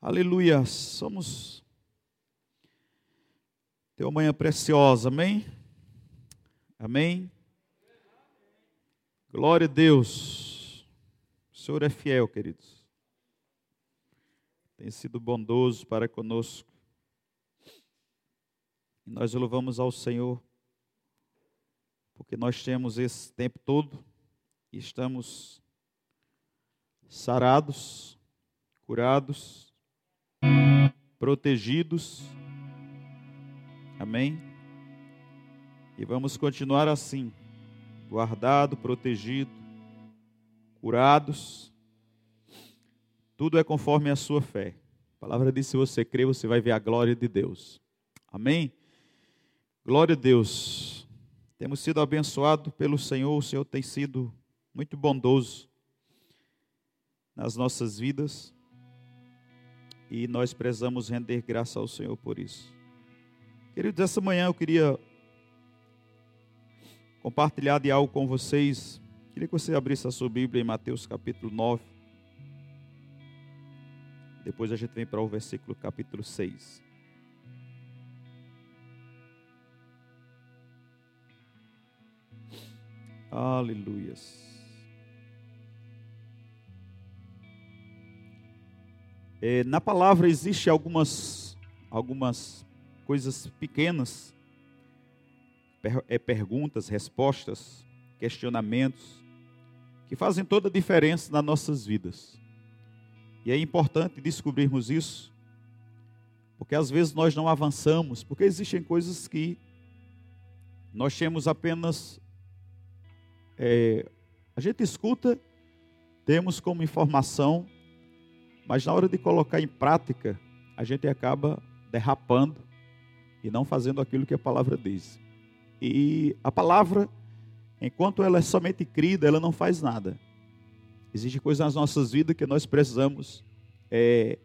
Aleluia. Somos. Tem uma manhã preciosa, amém? Amém? Glória a Deus. O Senhor é fiel, queridos. Tem sido bondoso para conosco. E nós louvamos ao Senhor, porque nós temos esse tempo todo e estamos sarados, curados protegidos. Amém? E vamos continuar assim, guardado, protegido, curados. Tudo é conforme a sua fé. A palavra diz: se você crê, você vai ver a glória de Deus. Amém? Glória a Deus. Temos sido abençoados pelo Senhor, o Senhor tem sido muito bondoso nas nossas vidas e nós precisamos render graça ao Senhor por isso. Queridos, essa manhã eu queria compartilhar de algo com vocês. Queria que você abrisse a sua Bíblia em Mateus capítulo 9. Depois a gente vem para o versículo capítulo 6. Aleluias. É, na palavra existe algumas, algumas coisas pequenas, per, é, perguntas, respostas, questionamentos, que fazem toda a diferença nas nossas vidas. E é importante descobrirmos isso, porque às vezes nós não avançamos, porque existem coisas que nós temos apenas. É, a gente escuta, temos como informação, mas na hora de colocar em prática, a gente acaba derrapando e não fazendo aquilo que a palavra diz. E a palavra, enquanto ela é somente crida, ela não faz nada. Existem coisas nas nossas vidas que nós precisamos é,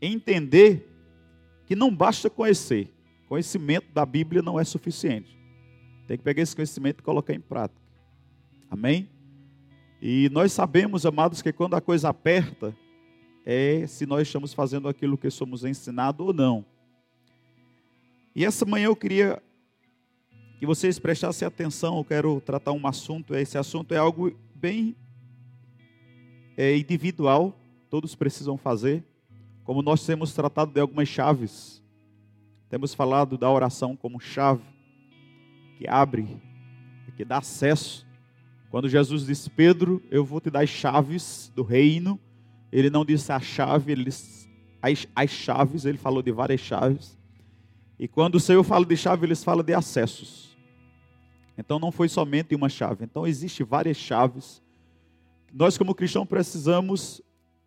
entender que não basta conhecer. Conhecimento da Bíblia não é suficiente. Tem que pegar esse conhecimento e colocar em prática. Amém? E nós sabemos, amados, que quando a coisa aperta, é se nós estamos fazendo aquilo que somos ensinados ou não. E essa manhã eu queria que vocês prestassem atenção, eu quero tratar um assunto, esse assunto é algo bem é, individual, todos precisam fazer, como nós temos tratado de algumas chaves, temos falado da oração como chave, que abre, que dá acesso. Quando Jesus disse, Pedro, eu vou te dar as chaves do reino, ele não disse a chave, ele disse as, as chaves, ele falou de várias chaves. E quando o Senhor fala de chave, eles falam de acessos. Então não foi somente uma chave. Então existem várias chaves. Nós, como cristãos, precisamos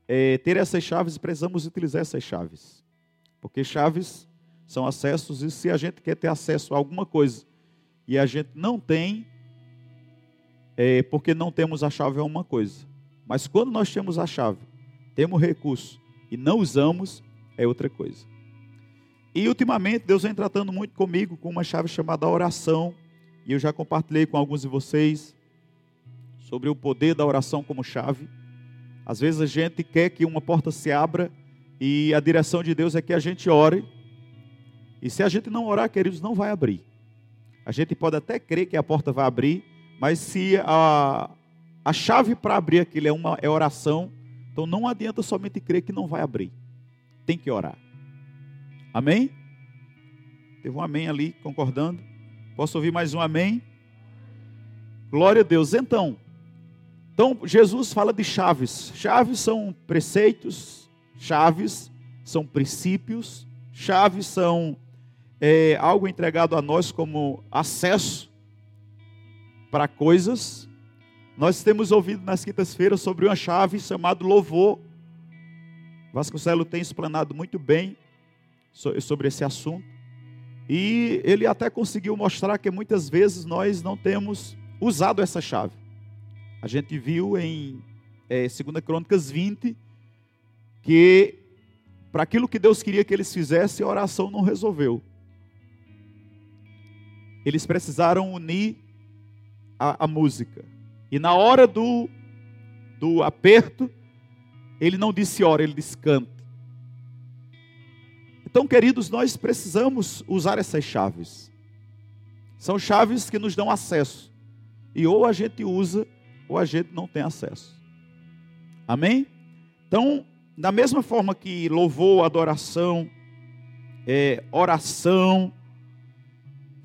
é, ter essas chaves e precisamos utilizar essas chaves. Porque chaves são acessos, e se a gente quer ter acesso a alguma coisa e a gente não tem, é porque não temos a chave a uma coisa. Mas quando nós temos a chave, temos recurso e não usamos, é outra coisa. E ultimamente Deus vem tratando muito comigo com uma chave chamada oração, e eu já compartilhei com alguns de vocês sobre o poder da oração como chave. Às vezes a gente quer que uma porta se abra e a direção de Deus é que a gente ore. E se a gente não orar, queridos, não vai abrir. A gente pode até crer que a porta vai abrir, mas se a, a chave para abrir aquilo é uma é oração, então não adianta somente crer que não vai abrir. Tem que orar. Amém? Teve um amém ali concordando. Posso ouvir mais um amém? Glória a Deus. Então, então Jesus fala de chaves. Chaves são preceitos, chaves são princípios, chaves são é, algo entregado a nós como acesso para coisas. Nós temos ouvido nas quintas-feiras sobre uma chave chamada louvor. Vasconcelos tem explanado muito bem sobre esse assunto. E ele até conseguiu mostrar que muitas vezes nós não temos usado essa chave. A gente viu em é, 2 Crônicas 20 que para aquilo que Deus queria que eles fizessem, a oração não resolveu. Eles precisaram unir a, a música. E na hora do, do aperto, ele não disse ora, ele disse canta. Então, queridos, nós precisamos usar essas chaves. São chaves que nos dão acesso. E ou a gente usa, ou a gente não tem acesso. Amém? Então, da mesma forma que louvor, adoração, é, oração,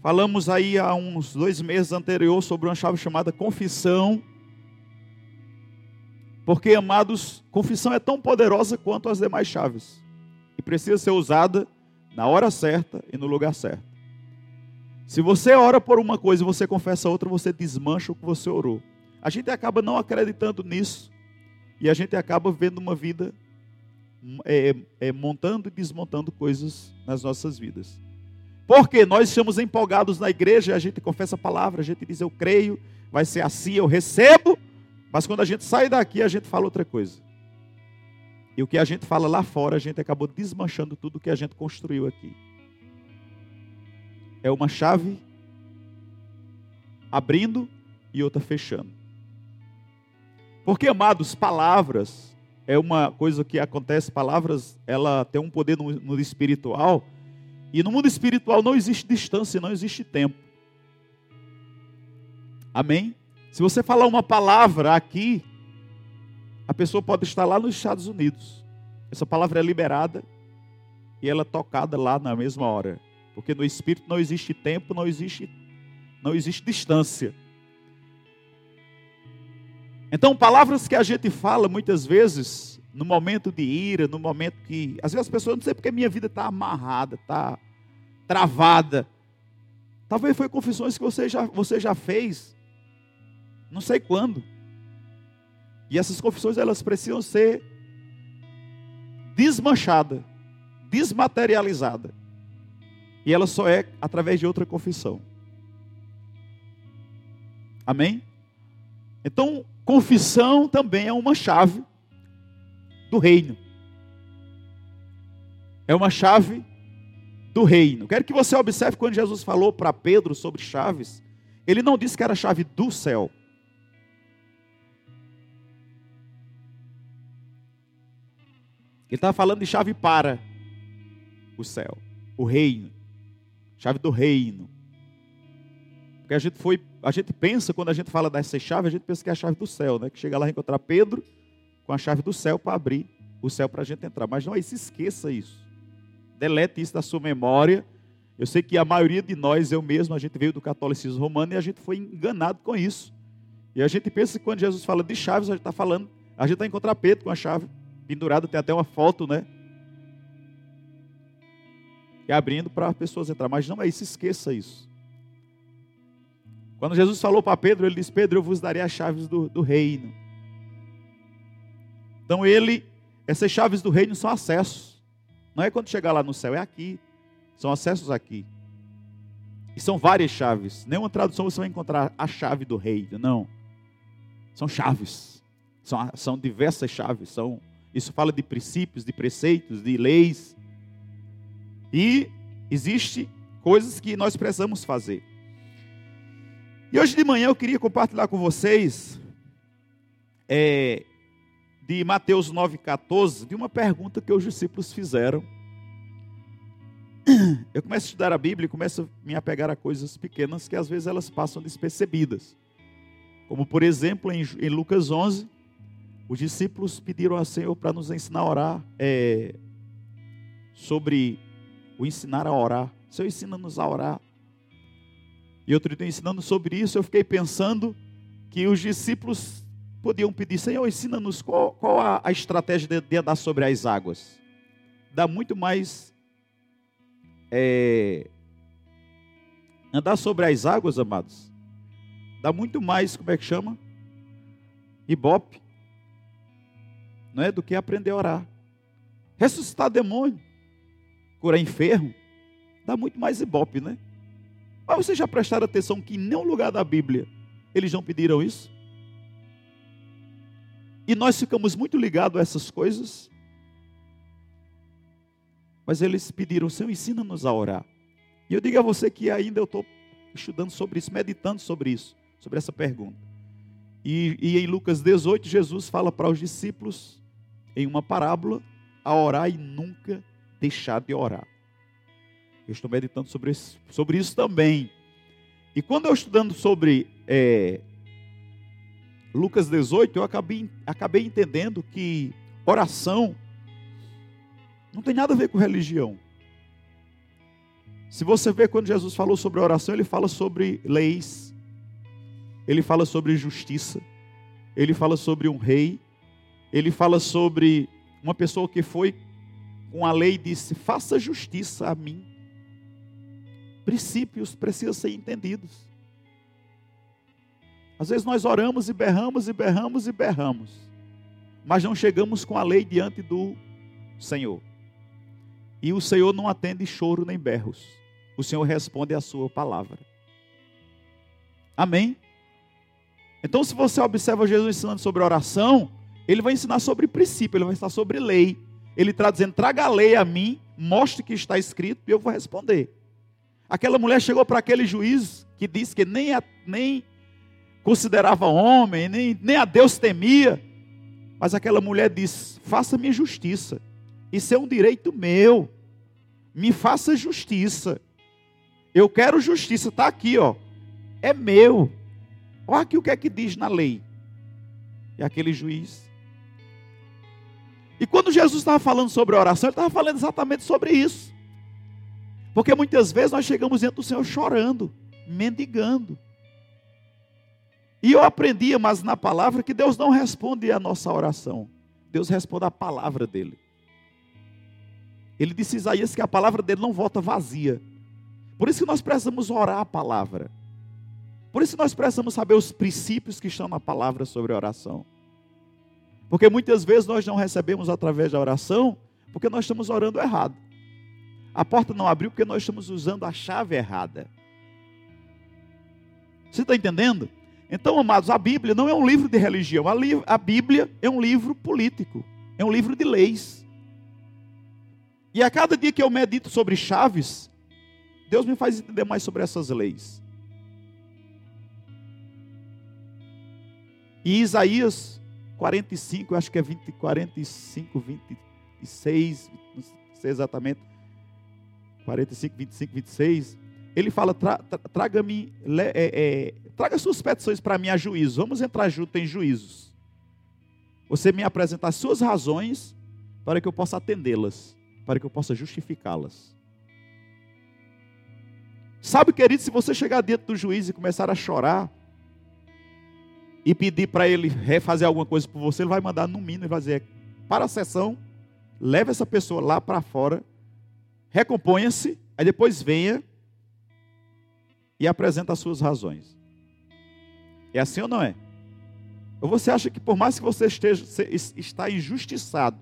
falamos aí há uns dois meses anterior sobre uma chave chamada confissão. Porque, amados, confissão é tão poderosa quanto as demais chaves. E precisa ser usada na hora certa e no lugar certo. Se você ora por uma coisa e você confessa outra, você desmancha o que você orou. A gente acaba não acreditando nisso. E a gente acaba vendo uma vida é, é, montando e desmontando coisas nas nossas vidas. Porque nós estamos empolgados na igreja, a gente confessa a palavra, a gente diz eu creio, vai ser assim, eu recebo, mas quando a gente sai daqui, a gente fala outra coisa. E o que a gente fala lá fora, a gente acabou desmanchando tudo que a gente construiu aqui. É uma chave abrindo e outra fechando. Porque, amados, palavras é uma coisa que acontece, palavras, ela tem um poder no, no espiritual, e no mundo espiritual não existe distância, não existe tempo. Amém? Se você falar uma palavra aqui, a pessoa pode estar lá nos Estados Unidos. Essa palavra é liberada e ela é tocada lá na mesma hora. Porque no espírito não existe tempo, não existe não existe distância. Então, palavras que a gente fala muitas vezes, no momento de ira, no momento que. Às vezes as pessoas não sei porque minha vida está amarrada, está travada. Talvez foi confissões que você já, você já fez, não sei quando. E essas confissões elas precisam ser desmanchadas, desmaterializadas. E ela só é através de outra confissão. Amém? Então, confissão também é uma chave do reino. É uma chave do reino. Quero que você observe quando Jesus falou para Pedro sobre chaves, ele não disse que era chave do céu. Ele estava falando de chave para o céu, o reino. Chave do reino. Porque a gente foi, a gente pensa, quando a gente fala dessa chave, a gente pensa que é a chave do céu, né? Que chega lá e encontrar Pedro com a chave do céu para abrir o céu para a gente entrar. Mas não é isso, esqueça isso. Delete isso da sua memória. Eu sei que a maioria de nós, eu mesmo, a gente veio do catolicismo romano e a gente foi enganado com isso. E a gente pensa que quando Jesus fala de chaves, a gente está falando, a gente está encontrar Pedro com a chave pendurada, tem até uma foto, né? E abrindo para pessoas entrar. Mas não é isso, esqueça isso. Quando Jesus falou para Pedro, ele disse: Pedro, eu vos darei as chaves do, do reino. Então ele, essas chaves do reino são acessos. Não é quando chegar lá no céu, é aqui. São acessos aqui. E são várias chaves. Nenhuma tradução você vai encontrar a chave do reino. Não. São chaves. São, são diversas chaves. São, isso fala de princípios, de preceitos, de leis. E existe coisas que nós precisamos fazer. E hoje de manhã eu queria compartilhar com vocês é, de Mateus 9,14, de uma pergunta que os discípulos fizeram. Eu começo a estudar a Bíblia e começo a me apegar a coisas pequenas que às vezes elas passam despercebidas. Como por exemplo em, Lucas 11, os discípulos pediram ao Senhor para nos ensinar a orar é, sobre o ensinar a orar. Senhor, ensina-nos a orar. E outro dia ensinando sobre isso, eu fiquei pensando que os discípulos podiam pedir, Senhor, ensina-nos qual, qual a, a, estratégia de, de, andar sobre as águas. Dá muito mais. É, andar sobre as águas, amados, dá muito mais, como é que chama? Ibope. Não é? Do que aprender a orar. Ressuscitar demônio, curar enfermo, dá muito mais ibope, né? Mas vocês já prestaram atenção que em nenhum lugar da Bíblia eles não pediram isso? E nós ficamos muito ligados a essas coisas. Mas eles pediram, Senhor, ensina-nos a orar. E eu digo a você que ainda eu estou estudando sobre isso, meditando sobre isso, sobre essa pergunta. E, e em Lucas 18, Jesus fala para os discípulos, em uma parábola, a orar e nunca deixar de orar. Eu estou meditando sobre isso, sobre isso também. E quando eu estudando sobre é, Lucas 18, eu acabei, acabei entendendo que oração não tem nada a ver com religião. Se você vê quando Jesus falou sobre oração, ele fala sobre leis, ele fala sobre justiça, ele fala sobre um rei, ele fala sobre uma pessoa que foi com a lei e disse: faça justiça a mim. Princípios precisam ser entendidos. Às vezes nós oramos e berramos e berramos e berramos, mas não chegamos com a lei diante do Senhor. E o Senhor não atende choro nem berros. O Senhor responde a sua palavra. Amém? Então, se você observa Jesus ensinando sobre oração, ele vai ensinar sobre princípio, ele vai ensinar sobre lei. Ele está dizendo: traga a lei a mim, mostre que está escrito e eu vou responder. Aquela mulher chegou para aquele juiz que disse que nem, a, nem considerava homem, nem, nem a Deus temia. Mas aquela mulher disse: faça-me justiça. Isso é um direito meu. Me faça justiça. Eu quero justiça. Está aqui, ó. É meu. Olha aqui o que é que diz na lei. E aquele juiz. E quando Jesus estava falando sobre oração, ele estava falando exatamente sobre isso. Porque muitas vezes nós chegamos diante do Senhor chorando, mendigando. E eu aprendi, mas na palavra, que Deus não responde a nossa oração. Deus responde a palavra dele. Ele disse a Isaías que a palavra dele não volta vazia. Por isso que nós precisamos orar a palavra. Por isso nós precisamos saber os princípios que estão na palavra sobre oração. Porque muitas vezes nós não recebemos através da oração, porque nós estamos orando errado. A porta não abriu porque nós estamos usando a chave errada. Você está entendendo? Então, amados, a Bíblia não é um livro de religião. A, Bíblia é um livro político. É um livro de leis. E a cada dia que eu medito sobre chaves, Deus me faz entender mais sobre essas leis. E Isaías 45, acho que é 20, 45, 26, não sei exatamente, 45, 25, 26, ele fala: tra, tra, traga-me, é, é, traga suas petições para mim a juízo. Vamos entrar junto em juízos. Você me apresentar suas razões para que eu possa atendê-las, para que eu possa justificá-las. Sabe, querido, se você chegar dentro do juiz e começar a chorar, e pedir para ele refazer alguma coisa por você, ele vai mandar no mínimo, vai dizer, para a sessão, leve essa pessoa lá para fora, recomponha-se, aí depois venha e apresenta as suas razões. É assim ou não é? Ou você acha que por mais que você esteja está injustiçado,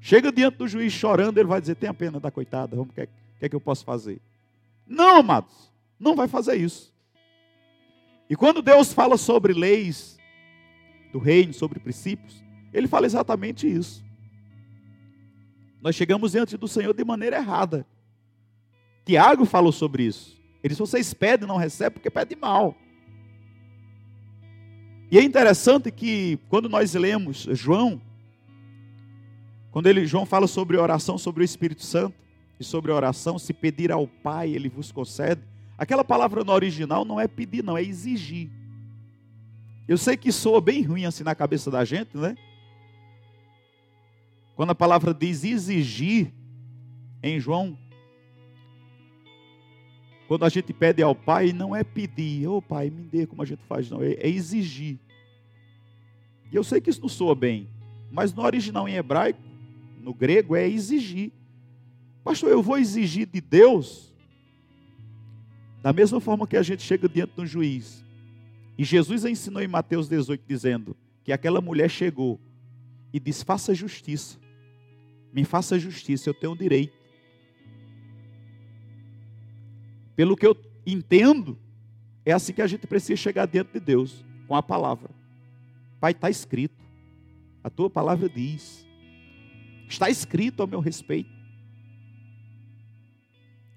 chega diante do juiz chorando, ele vai dizer, tem a pena da coitada, vamos, o que, é, que é que eu posso fazer? Não, amados, não vai fazer isso. E quando Deus fala sobre leis, do reino, sobre princípios, ele fala exatamente isso. Nós chegamos diante do Senhor de maneira errada. Tiago falou sobre isso. Ele disse: vocês pedem não recebem porque pedem mal. E é interessante que quando nós lemos João, quando ele, João fala sobre oração sobre o Espírito Santo e sobre oração, se pedir ao Pai, ele vos concede. Aquela palavra no original não é pedir, não, é exigir. Eu sei que soa bem ruim assim na cabeça da gente, né? Quando a palavra diz exigir, em João, quando a gente pede ao Pai, não é pedir, ô oh, Pai, me dê como a gente faz, não, é, é exigir. E eu sei que isso não soa bem, mas no original em hebraico, no grego, é exigir. Pastor, eu vou exigir de Deus, da mesma forma que a gente chega diante de um juiz e Jesus ensinou em Mateus 18, dizendo que aquela mulher chegou e disse: Faça justiça, me faça justiça, eu tenho direito. Pelo que eu entendo, é assim que a gente precisa chegar diante de Deus, com a palavra. Pai, está escrito, a tua palavra diz, está escrito ao meu respeito.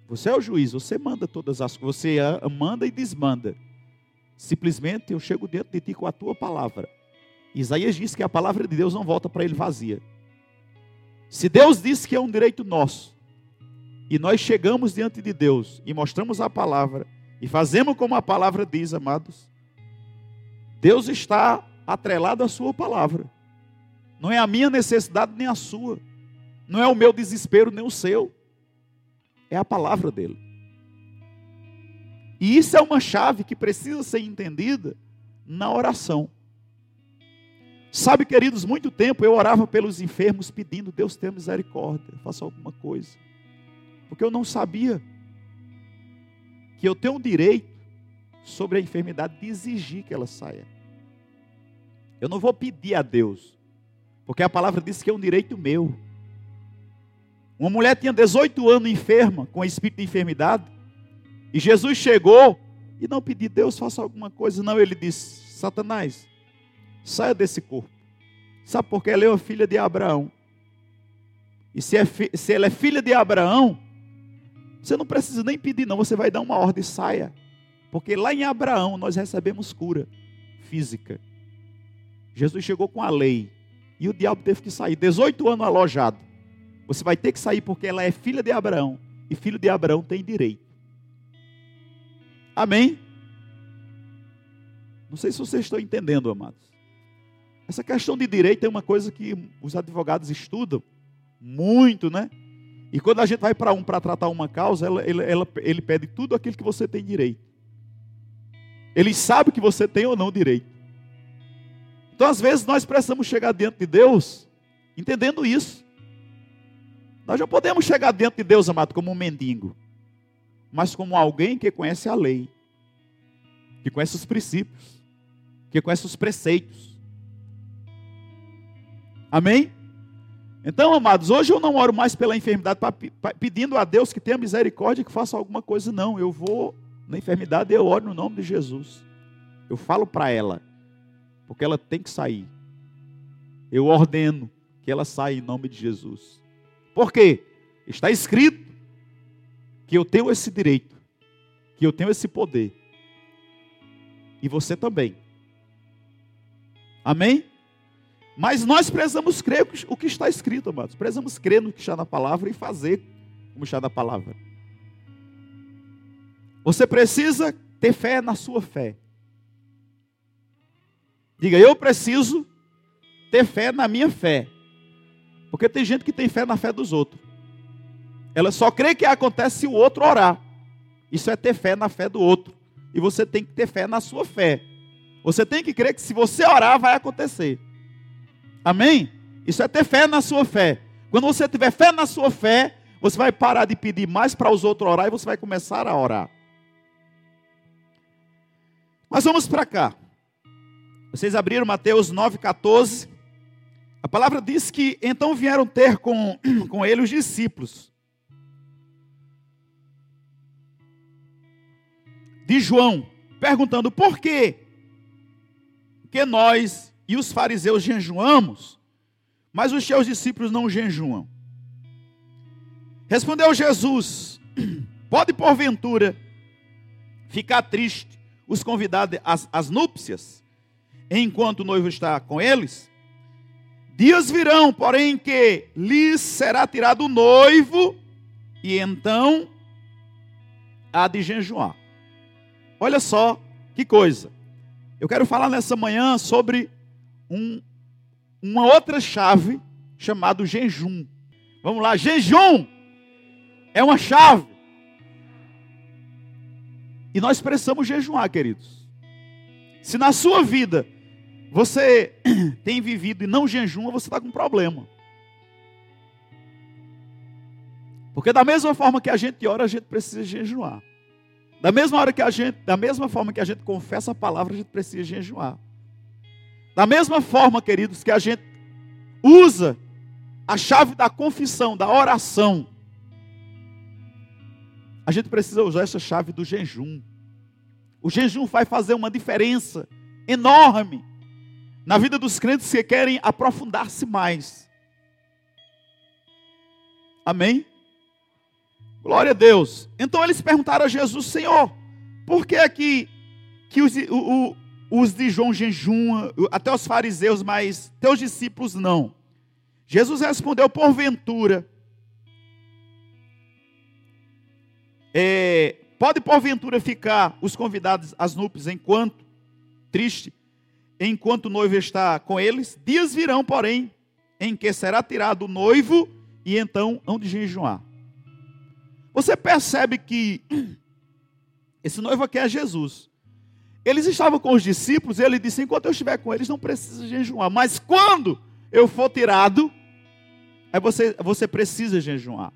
Você é o juiz, você manda todas as coisas, você manda e desmanda. Simplesmente eu chego dentro de ti com a tua palavra. Isaías diz que a palavra de Deus não volta para ele vazia. Se Deus disse que é um direito nosso, e nós chegamos diante de Deus e mostramos a palavra e fazemos como a palavra diz, amados, Deus está atrelado à sua palavra. Não é a minha necessidade nem a sua. Não é o meu desespero nem o seu. É a palavra dele. E isso é uma chave que precisa ser entendida na oração. Sabe, queridos, muito tempo eu orava pelos enfermos pedindo, Deus tenha misericórdia, faça alguma coisa. Porque eu não sabia que eu tenho o direito sobre a enfermidade de exigir que ela saia. Eu não vou pedir a Deus, porque a palavra diz que é um direito meu. Uma mulher tinha 18 anos enferma, com espírito de enfermidade, e Jesus chegou e não pediu, Deus, faça alguma coisa. Não, ele disse: Satanás, saia desse corpo. Sabe por que ela é uma filha de Abraão? E se, é se ela é filha de Abraão, você não precisa nem pedir, não. Você vai dar uma ordem, saia. Porque lá em Abraão nós recebemos cura física. Jesus chegou com a lei. E o diabo teve que sair. 18 anos alojado. Você vai ter que sair porque ela é filha de Abraão. E filho de Abraão tem direito. Amém? Não sei se vocês estão entendendo, amados. Essa questão de direito é uma coisa que os advogados estudam muito, né? E quando a gente vai para um para tratar uma causa, ela, ela, ela, ele pede tudo aquilo que você tem direito. Ele sabe que você tem ou não direito. Então, às vezes, nós precisamos chegar diante de Deus entendendo isso. Nós não podemos chegar diante de Deus, amado, como um mendigo, mas como alguém que conhece a lei, que conhece os princípios, que conhece os preceitos. Amém? Então, amados, hoje eu não oro mais pela enfermidade, pedindo a Deus que tenha misericórdia e que faça alguma coisa, não. Eu vou na enfermidade, eu oro no nome de Jesus. Eu falo para ela, porque ela tem que sair. Eu ordeno que ela saia em nome de Jesus. Por quê? Está escrito que eu tenho esse direito, que eu tenho esse poder. E você também. Amém? Mas nós precisamos crer o que está escrito, amados. Precisamos crer no que está na palavra e fazer como está na palavra. Você precisa ter fé na sua fé. Diga, eu preciso ter fé na minha fé. Porque tem gente que tem fé na fé dos outros. Ela só crê que acontece se o outro orar. Isso é ter fé na fé do outro. E você tem que ter fé na sua fé. Você tem que crer que se você orar, vai acontecer. Amém? Isso é ter fé na sua fé. Quando você tiver fé na sua fé, você vai parar de pedir mais para os outros orar e você vai começar a orar. Mas vamos para cá. Vocês abriram Mateus 9,14. A palavra diz que então vieram ter com, com ele os discípulos. De João, perguntando por quê que nós e os fariseus jejuamos, mas os seus discípulos não jejuam. Respondeu Jesus: Pode porventura ficar triste os convidados às, às núpcias? enquanto o noivo está com eles. Dias virão, porém, que lhes será tirado o noivo, e então há de jejuar. Olha só que coisa. Eu quero falar nessa manhã sobre um, uma outra chave chamada jejum. Vamos lá, jejum é uma chave. E nós precisamos jejuar, queridos. Se na sua vida você tem vivido e não jejuma, você está com problema. Porque da mesma forma que a gente ora, a gente precisa jejuar. Da mesma hora que a gente, da mesma forma que a gente confessa a palavra, a gente precisa jejuar. Da mesma forma, queridos, que a gente usa a chave da confissão, da oração, a gente precisa usar essa chave do jejum. O jejum vai fazer uma diferença enorme na vida dos crentes que querem aprofundar-se mais. Amém? Glória a Deus. Então eles perguntaram a Jesus, Senhor, por que aqui que os, o, o, os de João jejuam, até os fariseus, mas teus discípulos não? Jesus respondeu, porventura, É, pode porventura ficar os convidados às núpcias enquanto triste, enquanto o noivo está com eles? Dias virão, porém, em que será tirado o noivo e então hão de jejuar. Você percebe que esse noivo aqui é Jesus. Eles estavam com os discípulos e ele disse: enquanto eu estiver com eles, não precisa jejuar. Mas quando eu for tirado, aí você, você precisa jejuar.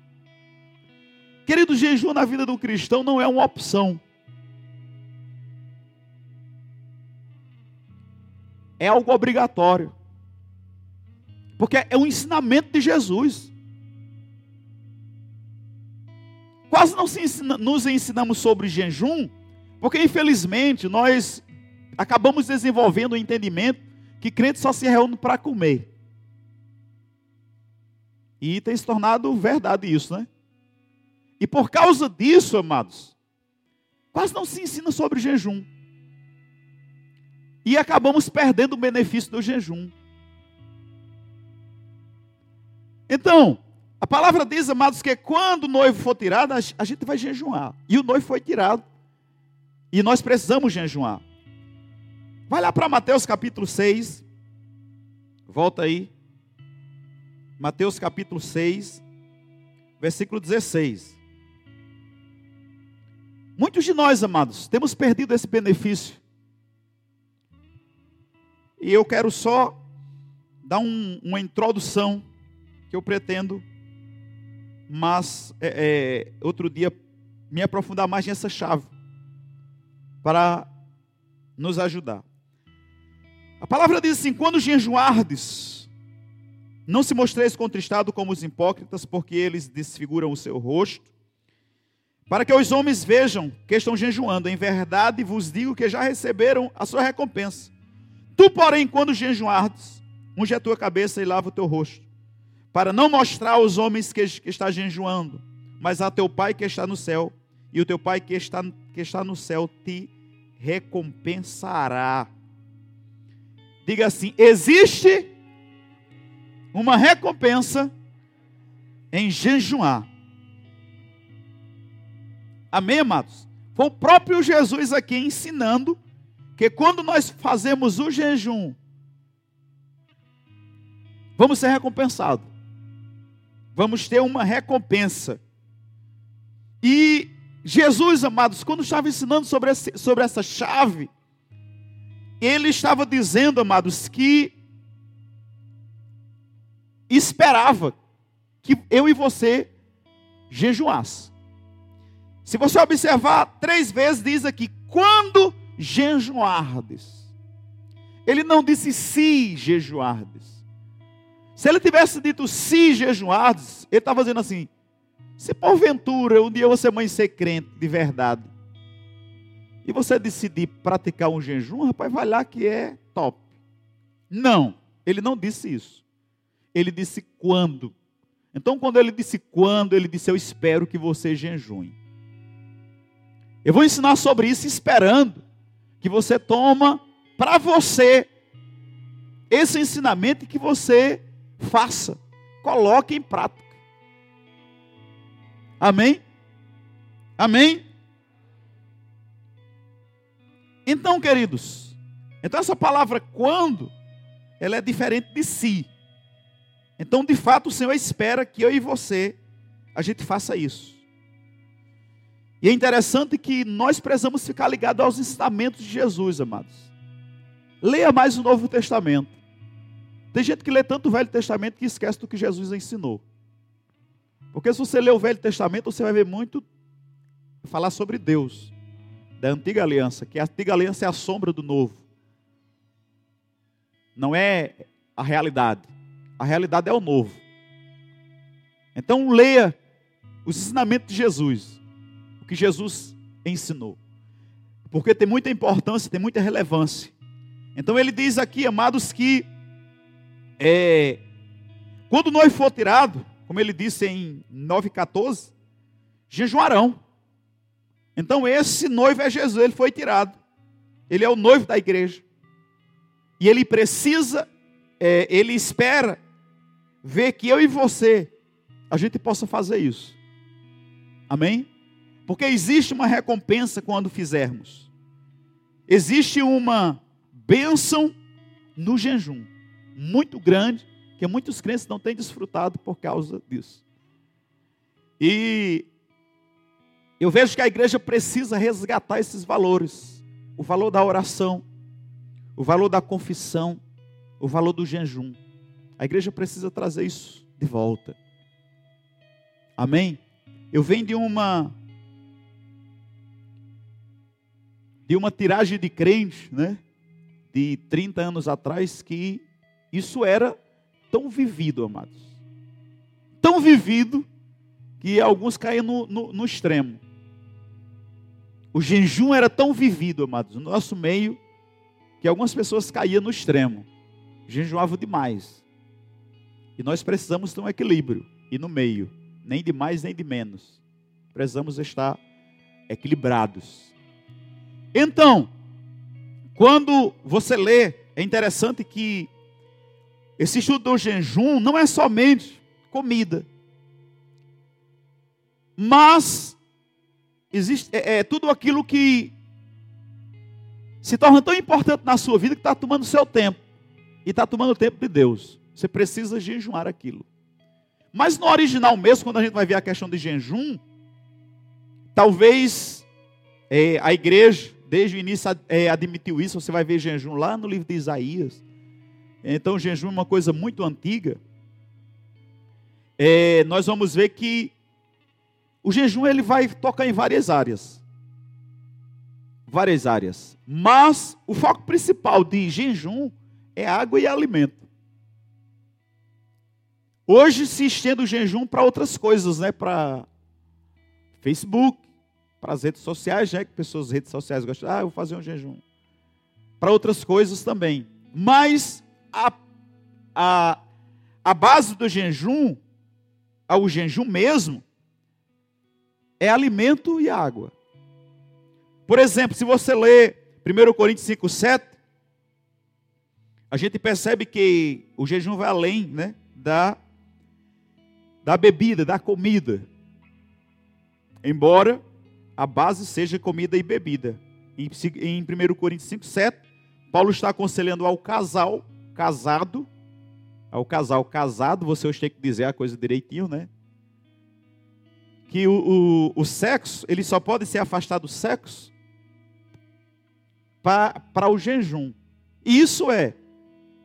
Querido, jejum na vida do cristão não é uma opção. É algo obrigatório. Porque é um ensinamento de Jesus. Quase não ensina, nos ensinamos sobre jejum, porque infelizmente nós acabamos desenvolvendo o entendimento que crente só se reúne para comer. E tem se tornado verdade isso, né? E por causa disso, amados, quase não se ensina sobre jejum. E acabamos perdendo o benefício do jejum. Então, a palavra diz, amados, que quando o noivo for tirado, a gente vai jejuar. E o noivo foi tirado. E nós precisamos jejuar. Vai lá para Mateus capítulo 6. Volta aí. Mateus capítulo 6, versículo 16. Muitos de nós, amados, temos perdido esse benefício. E eu quero só dar um, uma introdução que eu pretendo mas é, é, outro dia me aprofundar mais nessa chave para nos ajudar. A palavra diz assim: quando jejuardes, não se mostreis contristado como os hipócritas, porque eles desfiguram o seu rosto, para que os homens vejam que estão jejuando. Em verdade vos digo que já receberam a sua recompensa. Tu, porém, quando jejuardes, unge a tua cabeça e lava o teu rosto para não mostrar aos homens que, que está jejuando, mas a teu Pai que está no céu, e o teu Pai que está, que está no céu te recompensará. Diga assim: existe uma recompensa em jejuar. Amém, amados? Foi o próprio Jesus aqui ensinando que quando nós fazemos o jejum, vamos ser recompensados vamos ter uma recompensa. E Jesus, amados, quando estava ensinando sobre, esse, sobre essa chave, ele estava dizendo, amados, que esperava que eu e você jejuasse. Se você observar, três vezes diz aqui, quando jejuardes. Ele não disse se jejuardes. Se ele tivesse dito se jejuardes, ele estava dizendo assim: se porventura um dia você amanhecer crente de verdade, e você decidir praticar um jejum, rapaz, vai lá que é top. Não, ele não disse isso. Ele disse quando. Então, quando ele disse quando, ele disse: Eu espero que você jejue. Eu vou ensinar sobre isso esperando que você toma para você esse ensinamento que você Faça, coloque em prática. Amém? Amém? Então, queridos, então essa palavra quando, ela é diferente de si. Então, de fato, o Senhor espera que eu e você, a gente faça isso. E é interessante que nós precisamos ficar ligados aos ensinamentos de Jesus, amados. Leia mais o Novo Testamento. Tem gente que lê tanto o Velho Testamento que esquece do que Jesus ensinou. Porque se você ler o Velho Testamento, você vai ver muito falar sobre Deus, da antiga aliança, que a antiga aliança é a sombra do novo. Não é a realidade. A realidade é o novo. Então leia os ensinamentos de Jesus, o que Jesus ensinou. Porque tem muita importância, tem muita relevância. Então ele diz aqui, amados, que é, quando noivo for tirado, como ele disse em 9,14, jejuarão. Então esse noivo é Jesus, ele foi tirado. Ele é o noivo da igreja. E ele precisa, é, ele espera ver que eu e você, a gente possa fazer isso. Amém? Porque existe uma recompensa quando fizermos. Existe uma bênção no jejum, muito grande, que muitos crentes não têm desfrutado por causa disso. E eu vejo que a igreja precisa resgatar esses valores: o valor da oração, o valor da confissão, o valor do jejum. A igreja precisa trazer isso de volta. Amém? Eu venho de uma de uma tiragem de crentes, né? De 30 anos atrás que isso era tão vivido, amados. Tão vivido que alguns caíam no, no, no extremo. O jejum era tão vivido, amados, no nosso meio, que algumas pessoas caíam no extremo. Jejuavam demais. E nós precisamos ter um equilíbrio. E no meio, nem de mais nem de menos. Precisamos estar equilibrados. Então, quando você lê, é interessante que esse estudo do jejum não é somente comida, mas existe é, é tudo aquilo que se torna tão importante na sua vida que está tomando seu tempo e está tomando o tempo de Deus. Você precisa jejuar aquilo. Mas no original mesmo, quando a gente vai ver a questão de jejum, talvez é, a igreja, desde o início, é, admitiu isso. Você vai ver jejum lá no livro de Isaías. Então, jejum é uma coisa muito antiga. É, nós vamos ver que o jejum ele vai tocar em várias áreas. Várias áreas. Mas o foco principal de jejum é água e alimento. Hoje se estende o jejum para outras coisas, né? Para Facebook, para as redes sociais, né? que pessoas redes sociais gostam, ah, vou fazer um jejum. Para outras coisas também. Mas a, a, a base do jejum, ao jejum mesmo, é alimento e água. Por exemplo, se você lê 1 Coríntios 5, 7, a gente percebe que o jejum vai além né, da da bebida, da comida. Embora a base seja comida e bebida. Em, em 1 Coríntios 5, 7, Paulo está aconselhando ao casal casado, ao casal casado, você hoje tem que dizer a coisa direitinho, né? Que o, o, o sexo, ele só pode ser afastado do sexo para o jejum. Isso é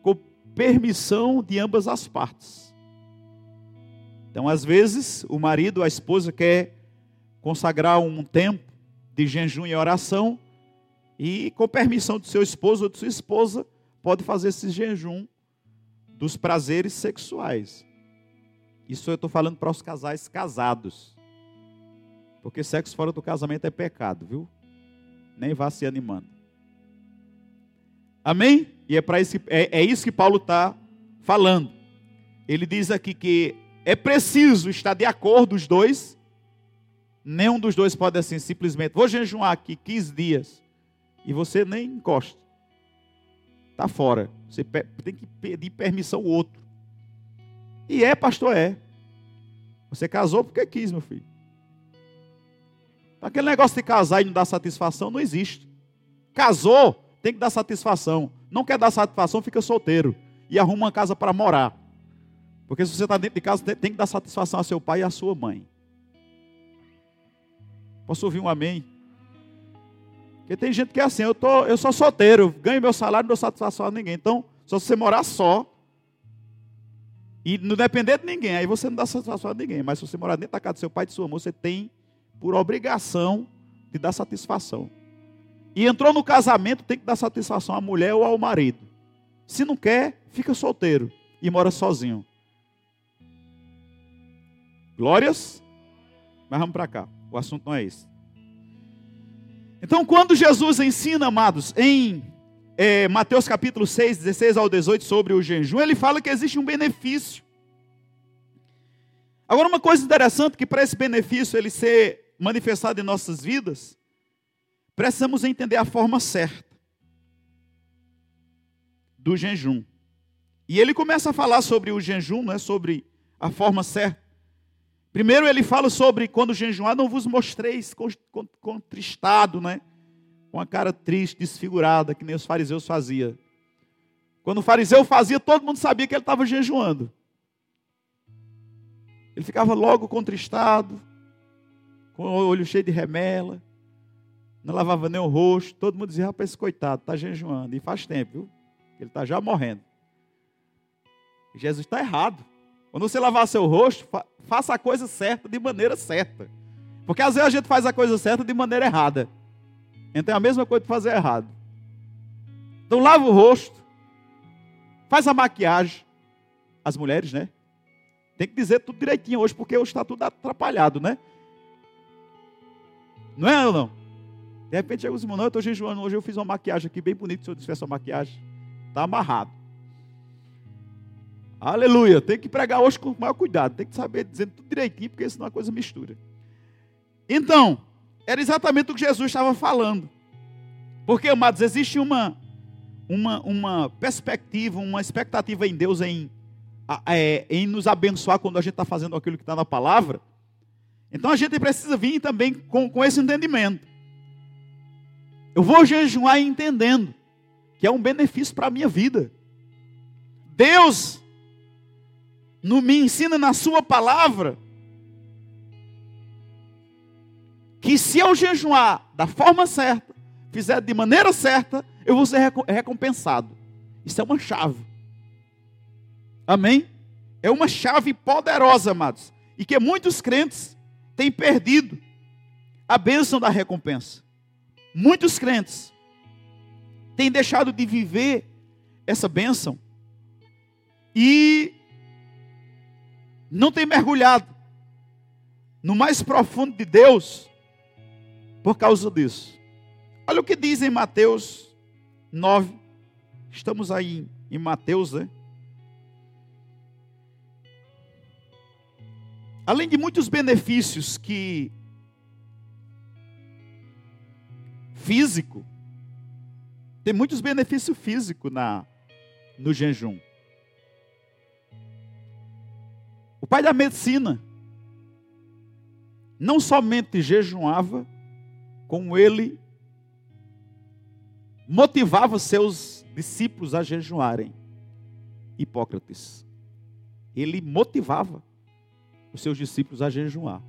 com permissão de ambas as partes. Então, às vezes, o marido, a esposa quer consagrar um tempo de jejum e oração, e com permissão do seu esposo ou de sua esposa, pode fazer esse jejum dos prazeres sexuais. Isso eu estou falando para os casais casados. Porque sexo fora do casamento é pecado, viu? Nem vá se animando. Amém? E é, para isso, é, é isso que Paulo está falando. Ele diz aqui que é preciso estar de acordo os dois. Nenhum dos dois pode assim simplesmente, vou jejuar aqui 15 dias e você nem encosta. Está fora. Você tem que pedir permissão ao outro. E é, pastor, é. Você casou porque quis, meu filho. Aquele negócio de casar e não dar satisfação não existe. Casou, tem que dar satisfação. Não quer dar satisfação, fica solteiro. E arruma uma casa para morar. Porque se você está dentro de casa, tem que dar satisfação a seu pai e a sua mãe. Posso ouvir um amém? Porque tem gente que é assim, eu, tô, eu sou solteiro, ganho meu salário, não dou satisfação a ninguém. Então, só se você morar só e não depender de ninguém, aí você não dá satisfação a ninguém. Mas se você morar dentro da casa do seu pai e de sua mãe, você tem por obrigação de dar satisfação. E entrou no casamento, tem que dar satisfação à mulher ou ao marido. Se não quer, fica solteiro e mora sozinho. Glórias? Mas vamos para cá. O assunto não é esse. Então, quando Jesus ensina, amados, em é, Mateus capítulo 6, 16 ao 18, sobre o jejum, ele fala que existe um benefício. Agora, uma coisa interessante, que para esse benefício ele ser manifestado em nossas vidas, precisamos entender a forma certa do jejum. E ele começa a falar sobre o jejum, né, sobre a forma certa. Primeiro ele fala sobre quando jejuar, não vos mostreis contristado, né? Com a cara triste, desfigurada, que nem os fariseus faziam. Quando o fariseu fazia, todo mundo sabia que ele estava jejuando. Ele ficava logo contristado, com o olho cheio de remela, não lavava nem o rosto. Todo mundo dizia: rapaz, esse coitado está jejuando. E faz tempo, viu? Ele está já morrendo. Jesus está errado. Quando você lavar seu rosto, faça a coisa certa de maneira certa. Porque às vezes a gente faz a coisa certa de maneira errada. Então é a mesma coisa de fazer errado. Então lava o rosto, faz a maquiagem. As mulheres, né? Tem que dizer tudo direitinho hoje, porque hoje está tudo atrapalhado, né? Não é ou não? De repente chega os irmãos, não, eu estou jejuando, hoje eu fiz uma maquiagem aqui bem bonita, se eu desfez a maquiagem. Está amarrado. Aleluia. Tem que pregar hoje com maior cuidado. Tem que saber dizendo tudo direitinho, porque senão a coisa mistura. Então, era exatamente o que Jesus estava falando. Porque, amados, existe uma, uma, uma perspectiva, uma expectativa em Deus em é, em nos abençoar quando a gente está fazendo aquilo que está na palavra. Então a gente precisa vir também com, com esse entendimento. Eu vou jejuar entendendo que é um benefício para a minha vida. Deus no, me ensina na Sua palavra que se eu jejuar da forma certa, fizer de maneira certa, eu vou ser recompensado. Isso é uma chave. Amém? É uma chave poderosa, amados. E que muitos crentes têm perdido a bênção da recompensa. Muitos crentes têm deixado de viver essa bênção e não têm mergulhado no mais profundo de Deus por causa disso. Olha o que diz em Mateus 9. Estamos aí em Mateus, né? além de muitos benefícios que físico, tem muitos benefícios físicos na no jejum. Pai da medicina não somente jejuava, como ele motivava seus discípulos a jejuarem. Hipócrates. Ele motivava os seus discípulos a jejuar.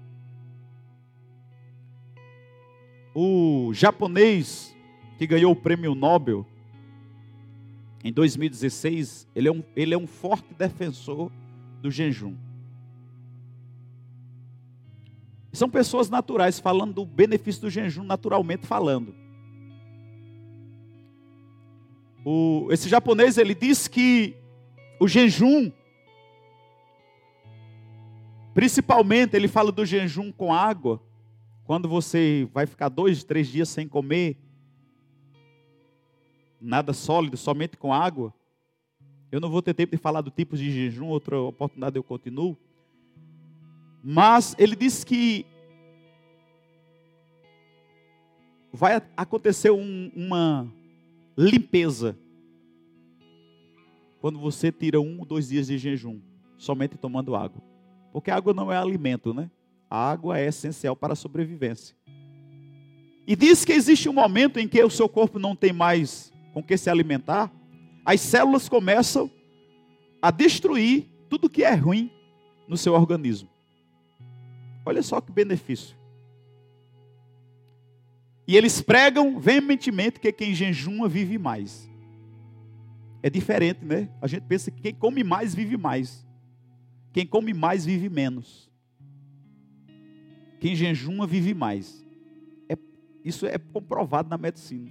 O japonês que ganhou o prêmio Nobel em 2016, ele é um, ele é um forte defensor do jejum. São pessoas naturais falando do benefício do jejum, naturalmente falando. O, esse japonês ele diz que o jejum Principalmente, ele fala do jejum com água. Quando você vai ficar dois, três dias sem comer, nada sólido, somente com água. Eu não vou ter tempo de falar do tipo de jejum, outra oportunidade eu continuo. Mas ele diz que vai acontecer um, uma limpeza quando você tira um ou dois dias de jejum, somente tomando água. Porque água não é alimento, né? A água é essencial para a sobrevivência. E diz que existe um momento em que o seu corpo não tem mais com que se alimentar, as células começam a destruir tudo que é ruim no seu organismo. Olha só que benefício. E eles pregam veementemente que quem jejuma vive mais. É diferente, né? A gente pensa que quem come mais vive mais. Quem come mais vive menos. Quem jejuma vive mais. É, isso é comprovado na medicina.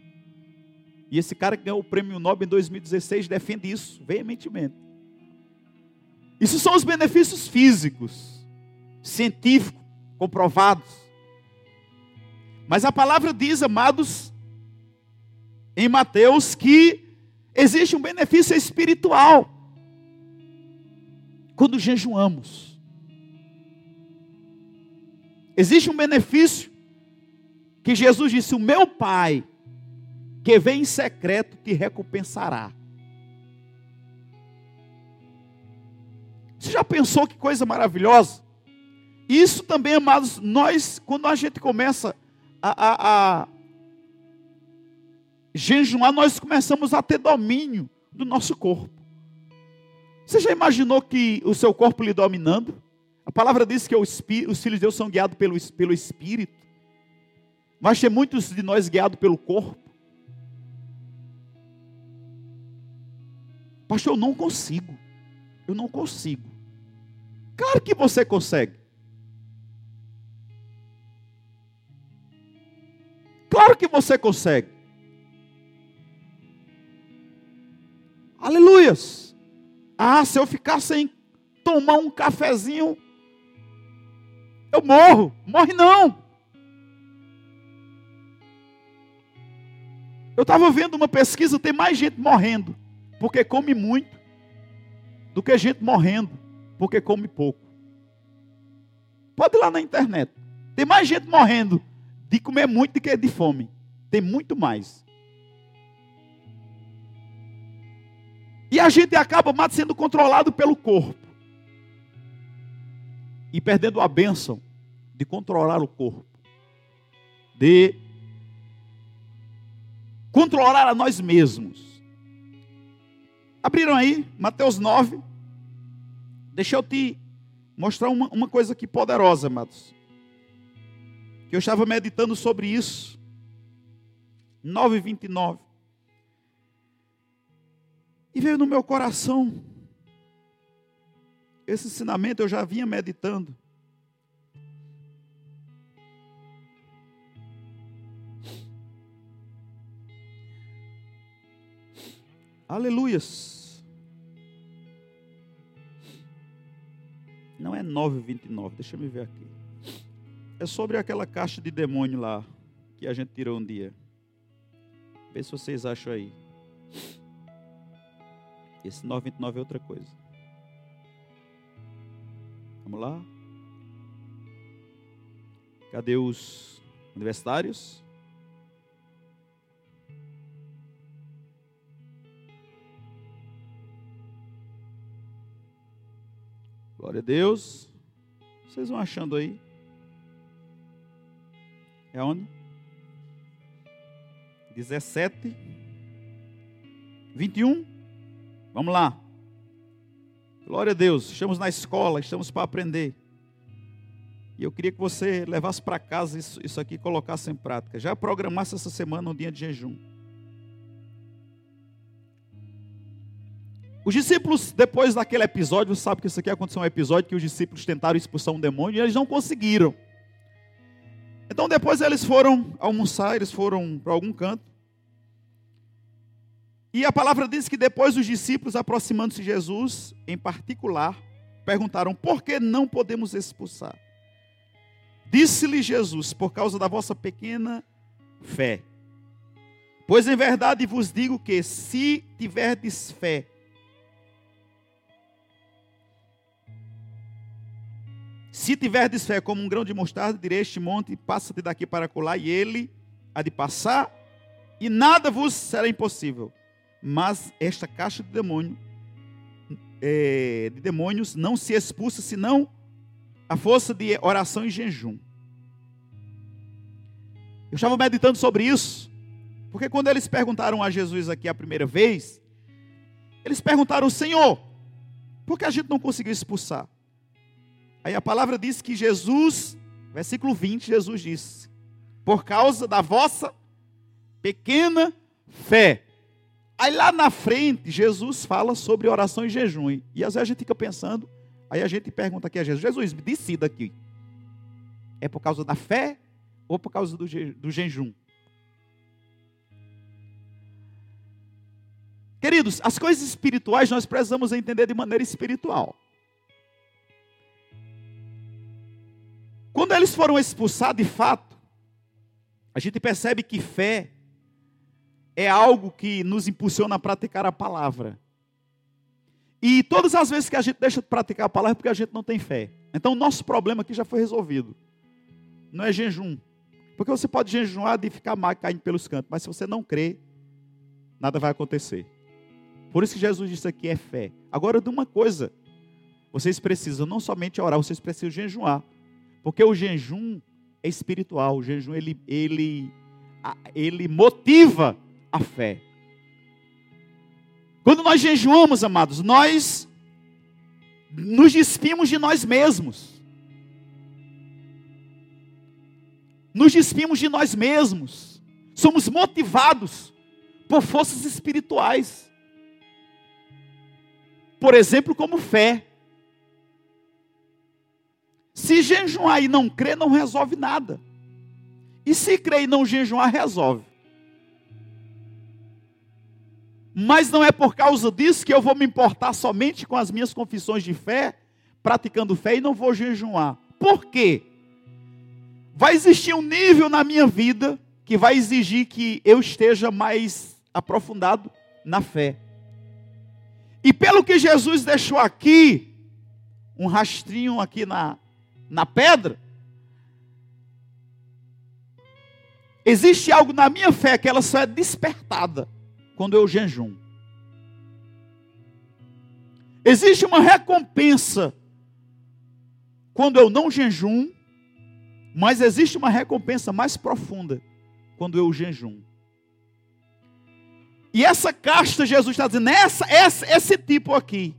E esse cara que ganhou o prêmio Nobel em 2016 defende isso veementemente. Isso são os benefícios físicos, científicos, comprovados. Mas a palavra diz, amados, em Mateus, que existe um benefício espiritual quando jejuamos. Existe um benefício que Jesus disse: O meu Pai, que vem em secreto, te recompensará. Você já pensou que coisa maravilhosa? Isso também, amados, nós, quando a gente começa a, a, a jejuar, nós começamos a ter domínio do nosso corpo. Você já imaginou que o seu corpo lhe dominando? A palavra diz que os filhos de Deus são guiados pelo, pelo Espírito. Mas tem muitos de nós guiados pelo corpo. Pastor, eu não consigo. Eu não consigo. Claro que você consegue. Claro que você consegue. Aleluias. Ah, se eu ficar sem tomar um cafezinho, eu morro. Morre não. Eu estava vendo uma pesquisa, tem mais gente morrendo porque come muito do que gente morrendo porque come pouco. Pode ir lá na internet. Tem mais gente morrendo de comer muito do que de fome. Tem muito mais. E a gente acaba mais sendo controlado pelo corpo. E perdendo a bênção de controlar o corpo. De controlar a nós mesmos. Abriram aí, Mateus 9. Deixa eu te mostrar uma, uma coisa aqui poderosa, amados. Que eu estava meditando sobre isso. 9 29. E veio no meu coração. Esse ensinamento eu já vinha meditando. Aleluias. Não é 9,29, deixa eu ver aqui. É sobre aquela caixa de demônio lá que a gente tirou um dia. Vê se vocês acham aí. Esse 929 é outra coisa. Vamos lá? Cadê os universitários? Glória a Deus. Vocês vão achando aí? É onde? 17. 21. Vamos lá. Glória a Deus. Estamos na escola, estamos para aprender. E eu queria que você levasse para casa isso, isso aqui e colocasse em prática. Já programasse essa semana um dia de jejum. Os discípulos, depois daquele episódio, você sabe que isso aqui aconteceu um episódio que os discípulos tentaram expulsar um demônio e eles não conseguiram. Então depois eles foram almoçar, eles foram para algum canto. E a palavra diz que depois os discípulos, aproximando-se de Jesus, em particular, perguntaram: por que não podemos expulsar? Disse-lhe Jesus: por causa da vossa pequena fé. Pois em verdade vos digo que, se tiverdes fé, se tiverdes fé como um grão de mostarda, direi este monte, passa-te daqui para colar, e ele há de passar, e nada vos será impossível mas esta caixa de demônio, é, de demônios não se expulsa senão a força de oração e jejum. Eu estava meditando sobre isso, porque quando eles perguntaram a Jesus aqui a primeira vez, eles perguntaram, Senhor, por que a gente não conseguiu expulsar? Aí a palavra diz que Jesus, versículo 20, Jesus disse: Por causa da vossa pequena fé. Aí lá na frente, Jesus fala sobre oração e jejum. E às vezes a gente fica pensando, aí a gente pergunta aqui a Jesus: Jesus, me decida aqui. É por causa da fé ou por causa do, je do jejum? Queridos, as coisas espirituais nós precisamos entender de maneira espiritual. Quando eles foram expulsados de fato, a gente percebe que fé é algo que nos impulsiona a praticar a palavra. E todas as vezes que a gente deixa de praticar a palavra é porque a gente não tem fé. Então o nosso problema aqui já foi resolvido. Não é jejum. Porque você pode jejuar de ficar mal caindo pelos cantos, mas se você não crê, nada vai acontecer. Por isso que Jesus disse aqui é fé. Agora, de uma coisa, vocês precisam não somente orar, vocês precisam jejuar. Porque o jejum é espiritual, o jejum ele, ele, ele motiva a fé. Quando nós jejuamos, amados, nós nos despimos de nós mesmos. Nos despimos de nós mesmos. Somos motivados por forças espirituais. Por exemplo, como fé. Se jejuar e não crer, não resolve nada. E se crer e não jejuar, resolve. Mas não é por causa disso que eu vou me importar somente com as minhas confissões de fé, praticando fé e não vou jejuar. Por quê? Vai existir um nível na minha vida que vai exigir que eu esteja mais aprofundado na fé. E pelo que Jesus deixou aqui, um rastrinho aqui na, na pedra, existe algo na minha fé que ela só é despertada quando eu jejum. Existe uma recompensa quando eu não jejum, mas existe uma recompensa mais profunda quando eu jejum. E essa casta, Jesus está dizendo, essa, essa, esse tipo aqui,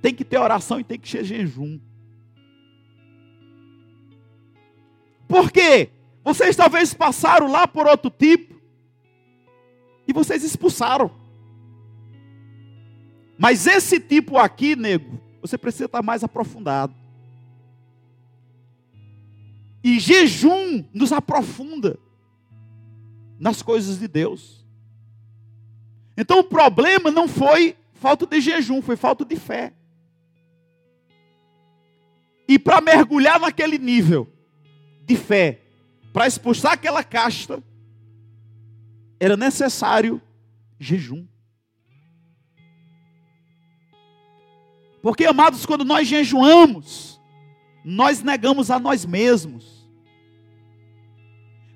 tem que ter oração e tem que ser jejum. Por quê? Vocês talvez passaram lá por outro tipo, e vocês expulsaram. Mas esse tipo aqui, nego, você precisa estar mais aprofundado. E jejum nos aprofunda nas coisas de Deus. Então o problema não foi falta de jejum, foi falta de fé. E para mergulhar naquele nível de fé, para expulsar aquela casta, era necessário jejum. Porque, amados, quando nós jejuamos, nós negamos a nós mesmos.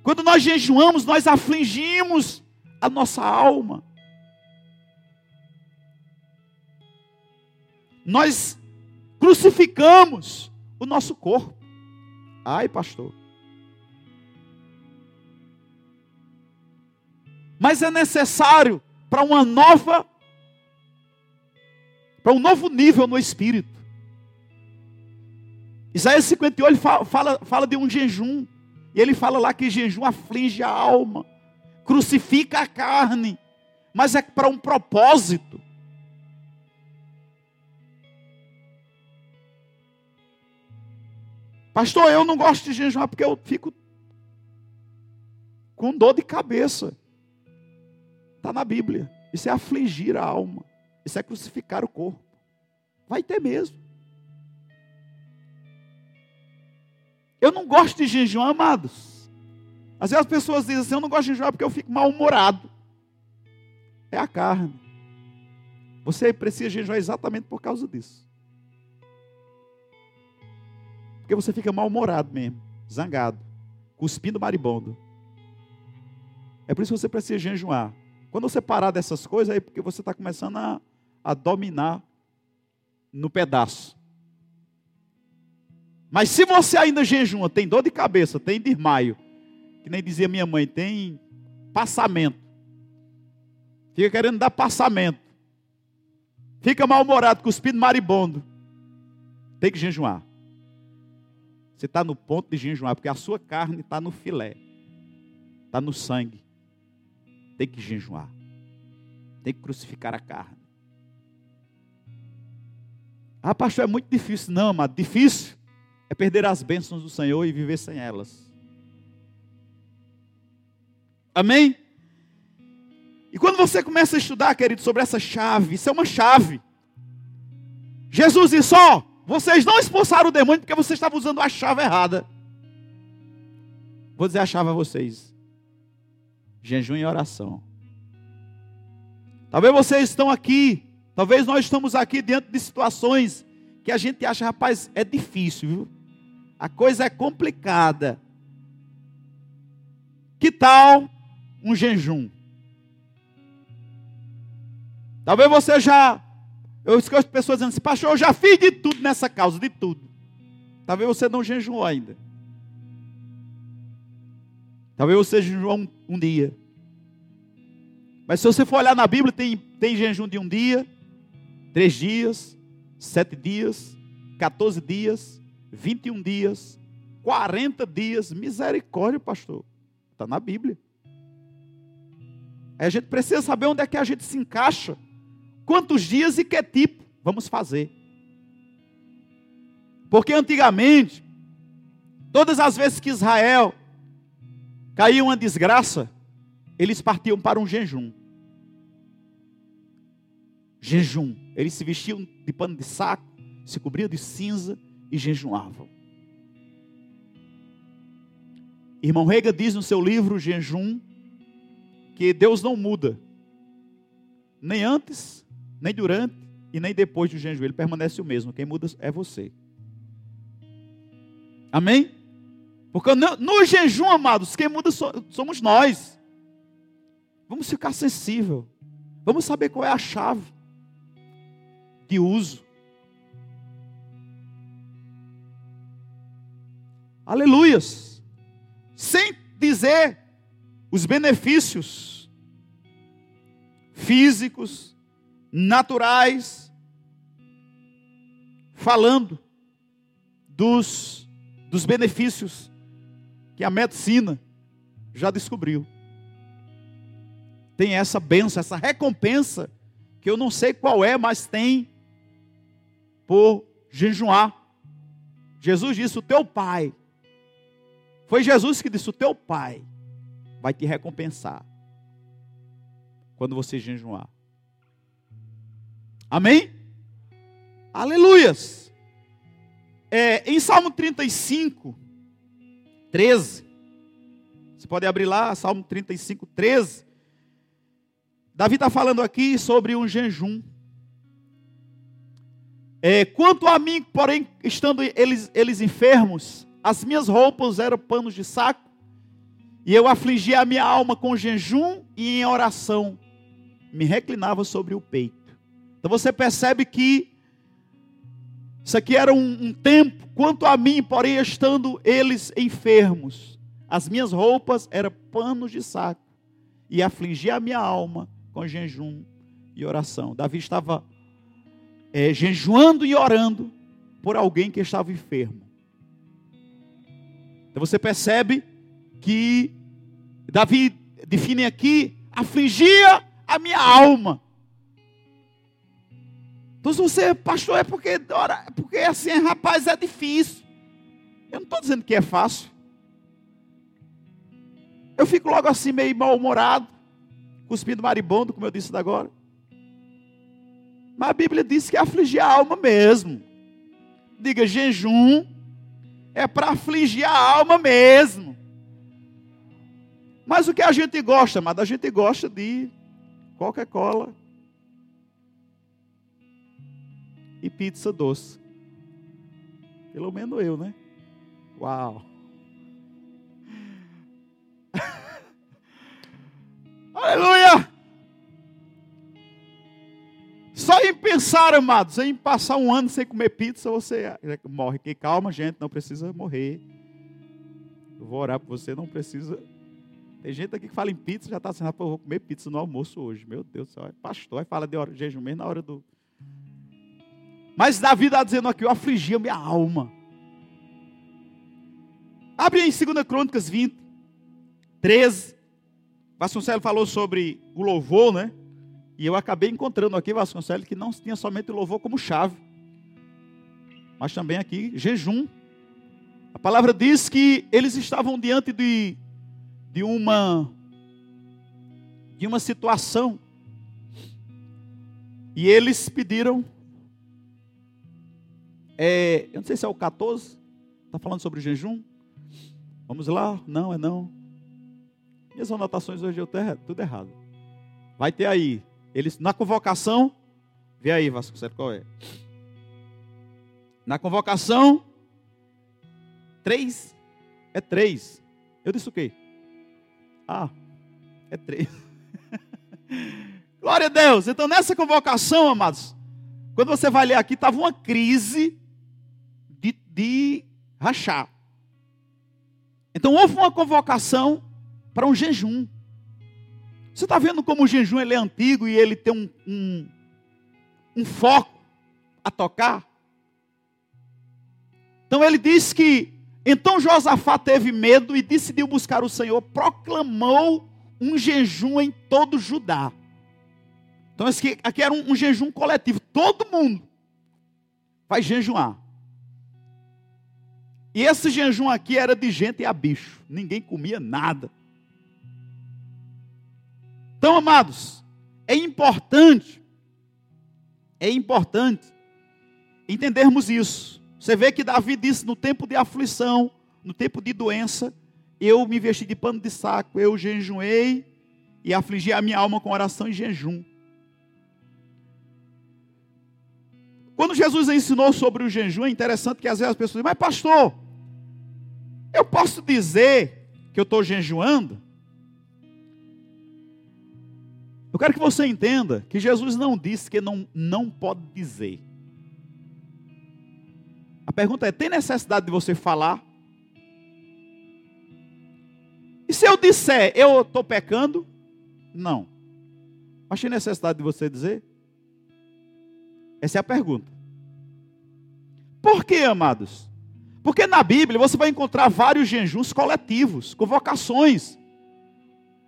Quando nós jejuamos, nós afligimos a nossa alma. Nós crucificamos o nosso corpo. Ai, pastor. mas é necessário para uma nova, para um novo nível no espírito. Isaías 58 fala, fala, fala de um jejum, e ele fala lá que jejum aflige a alma, crucifica a carne, mas é para um propósito. Pastor, eu não gosto de jejuar porque eu fico com dor de cabeça. Está na Bíblia. Isso é afligir a alma. Isso é crucificar o corpo. Vai ter mesmo. Eu não gosto de jejuar, amados. Às vezes as pessoas dizem assim: eu não gosto de jejuar porque eu fico mal-humorado. É a carne. Você precisa jejuar exatamente por causa disso. Porque você fica mal-humorado mesmo, zangado, cuspindo maribondo. É por isso que você precisa jejuar. Quando você parar dessas coisas, é porque você está começando a, a dominar no pedaço. Mas se você ainda jejuma, tem dor de cabeça, tem desmaio, que nem dizia minha mãe, tem passamento. Fica querendo dar passamento. Fica mal-humorado, cuspindo maribondo. Tem que jejuar. Você está no ponto de jejuar, porque a sua carne está no filé, está no sangue tem que jejuar, tem que crucificar a carne. Ah, pastor, é muito difícil. Não, mas difícil é perder as bênçãos do Senhor e viver sem elas. Amém? E quando você começa a estudar, querido, sobre essa chave, isso é uma chave. Jesus disse: Ó, vocês não expulsaram o demônio porque vocês estavam usando a chave errada. Vou dizer a chave a vocês jejum e oração. Talvez vocês estão aqui, talvez nós estamos aqui diante de situações que a gente acha, rapaz, é difícil, viu? A coisa é complicada. Que tal um jejum? Talvez você já Eu escuto pessoas dizendo assim, pastor, eu já fiz de tudo nessa causa, de tudo. Talvez você não jejuou ainda. Talvez você jejuou um, um dia. Mas se você for olhar na Bíblia, tem, tem jejum de um dia, três dias, sete dias, 14 dias, 21 dias, 40 dias. Misericórdia, pastor. Está na Bíblia. A gente precisa saber onde é que a gente se encaixa. Quantos dias e que tipo vamos fazer. Porque antigamente, todas as vezes que Israel caía uma desgraça, eles partiam para um jejum. Jejum. Eles se vestiam de pano de saco, se cobriam de cinza e jejuavam. Irmão Rega diz no seu livro Jejum que Deus não muda, nem antes, nem durante e nem depois do jejum. Ele permanece o mesmo. Quem muda é você. Amém? Porque no, jejum, amados, quem muda somos nós. Vamos ficar sensível. Vamos saber qual é a chave de uso. Aleluias. Sem dizer os benefícios físicos, naturais, falando dos, dos benefícios que a medicina já descobriu. Tem essa benção, essa recompensa, que eu não sei qual é, mas tem por jejuar. Jesus disse: O teu pai, foi Jesus que disse: O teu pai vai te recompensar quando você jejuar. Amém? Aleluias. É, em Salmo 35, 13. Você pode abrir lá, Salmo 35, 13. Davi está falando aqui sobre um jejum. É, quanto a mim, porém, estando eles, eles enfermos, as minhas roupas eram panos de saco, e eu afligia a minha alma com jejum e em oração, me reclinava sobre o peito. Então você percebe que isso aqui era um, um tempo, quanto a mim, porém, estando eles enfermos, as minhas roupas eram panos de saco, e afligia a minha alma com jejum e oração. Davi estava é, jejuando e orando por alguém que estava enfermo. Então você percebe que Davi define aqui, afligia a minha alma. Então, se você, pastor, é porque, ora, porque assim, rapaz, é difícil. Eu não estou dizendo que é fácil. Eu fico logo assim, meio mal-humorado, cuspindo maribondo, como eu disse agora. Mas a Bíblia diz que é afligir a alma mesmo. Diga, jejum é para afligir a alma mesmo. Mas o que a gente gosta, mas a gente gosta de Coca-Cola e pizza doce. Pelo menos eu, né? Uau! Aleluia! Só em pensar, amados, em passar um ano sem comer pizza, você morre. Que calma, gente, não precisa morrer. Eu vou orar por você, não precisa. Tem gente aqui que fala em pizza, já está assim, rapaz, eu vou comer pizza no almoço hoje. Meu Deus do céu, é pastor, aí fala de jejum mesmo na hora do. Mas Davi está dizendo aqui, eu afligia minha alma. Abre aí em 2 Crônicas 20, 13. Vasconcelos falou sobre o louvor, né? E eu acabei encontrando aqui, Vasconcelos, que não tinha somente o louvor como chave, mas também aqui jejum. A palavra diz que eles estavam diante de, de uma de uma situação e eles pediram é, eu não sei se é o 14 está falando sobre jejum vamos lá não é não minhas anotações hoje eu tenho tudo errado vai ter aí eles, na convocação, vê aí, Vasconcelos, qual é? Na convocação, três, é três. Eu disse o quê? Ah, é três. Glória a Deus. Então, nessa convocação, amados, Quando você vai ler aqui, estava uma crise de, de rachar. Então houve uma convocação para um jejum. Você está vendo como o jejum ele é antigo e ele tem um, um, um foco a tocar? Então ele diz que então Josafá teve medo e decidiu buscar o Senhor, proclamou um jejum em todo Judá. Então aqui, era um, um jejum coletivo, todo mundo vai jejuar. E esse jejum aqui era de gente a bicho, ninguém comia nada. Então, amados, é importante, é importante entendermos isso. Você vê que Davi disse no tempo de aflição, no tempo de doença, eu me vesti de pano de saco, eu jejuei e afligi a minha alma com oração e jejum. Quando Jesus ensinou sobre o jejum, é interessante que às vezes as pessoas dizem, mas pastor, eu posso dizer que eu estou jejuando? Eu quero que você entenda que Jesus não disse que não, não pode dizer. A pergunta é: tem necessidade de você falar? E se eu disser, eu estou pecando? Não. Mas tem necessidade de você dizer? Essa é a pergunta. Por que, amados? Porque na Bíblia você vai encontrar vários jejuns coletivos, convocações.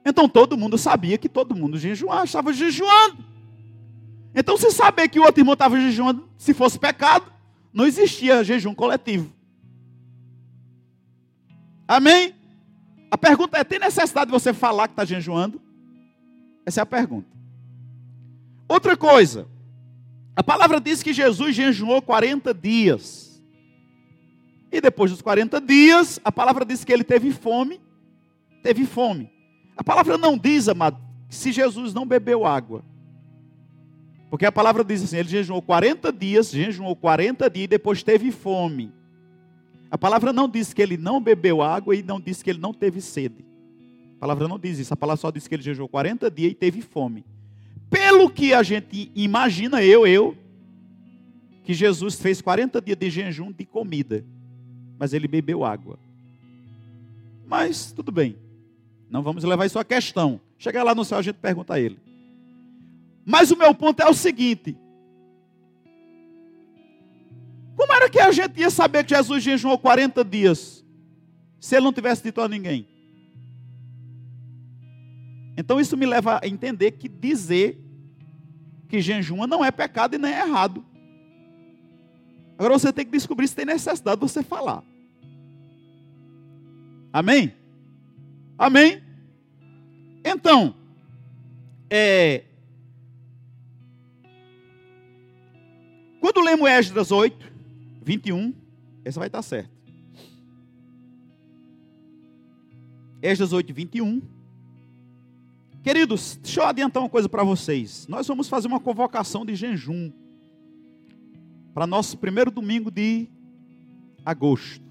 Então todo mundo sabia que todo mundo jejuava, estava jejuando. Então, se saber que o outro irmão estava jejuando, se fosse pecado, não existia jejum coletivo. Amém? A pergunta é: tem necessidade de você falar que está jejuando? Essa é a pergunta. Outra coisa, a palavra diz que Jesus jejuou 40 dias. E depois dos 40 dias, a palavra diz que ele teve fome. Teve fome. A palavra não diz, amado, se Jesus não bebeu água. Porque a palavra diz assim: ele jejuou 40 dias, jejuou 40 dias e depois teve fome. A palavra não diz que ele não bebeu água e não diz que ele não teve sede. A palavra não diz isso. A palavra só diz que ele jejuou 40 dias e teve fome. Pelo que a gente imagina, eu, eu, que Jesus fez 40 dias de jejum de comida. Mas ele bebeu água. Mas tudo bem. Não vamos levar isso à questão. Chegar lá no céu, a gente pergunta a ele. Mas o meu ponto é o seguinte: como era que a gente ia saber que Jesus jejuou 40 dias se ele não tivesse dito a ninguém? Então isso me leva a entender que dizer que jejuma não é pecado e nem é errado. Agora você tem que descobrir se tem necessidade de você falar. Amém? Amém? Então, é, quando lemos Esdras 8, 21, essa vai estar certo. Esdras 8, 21. Queridos, deixa eu adiantar uma coisa para vocês. Nós vamos fazer uma convocação de jejum para nosso primeiro domingo de agosto.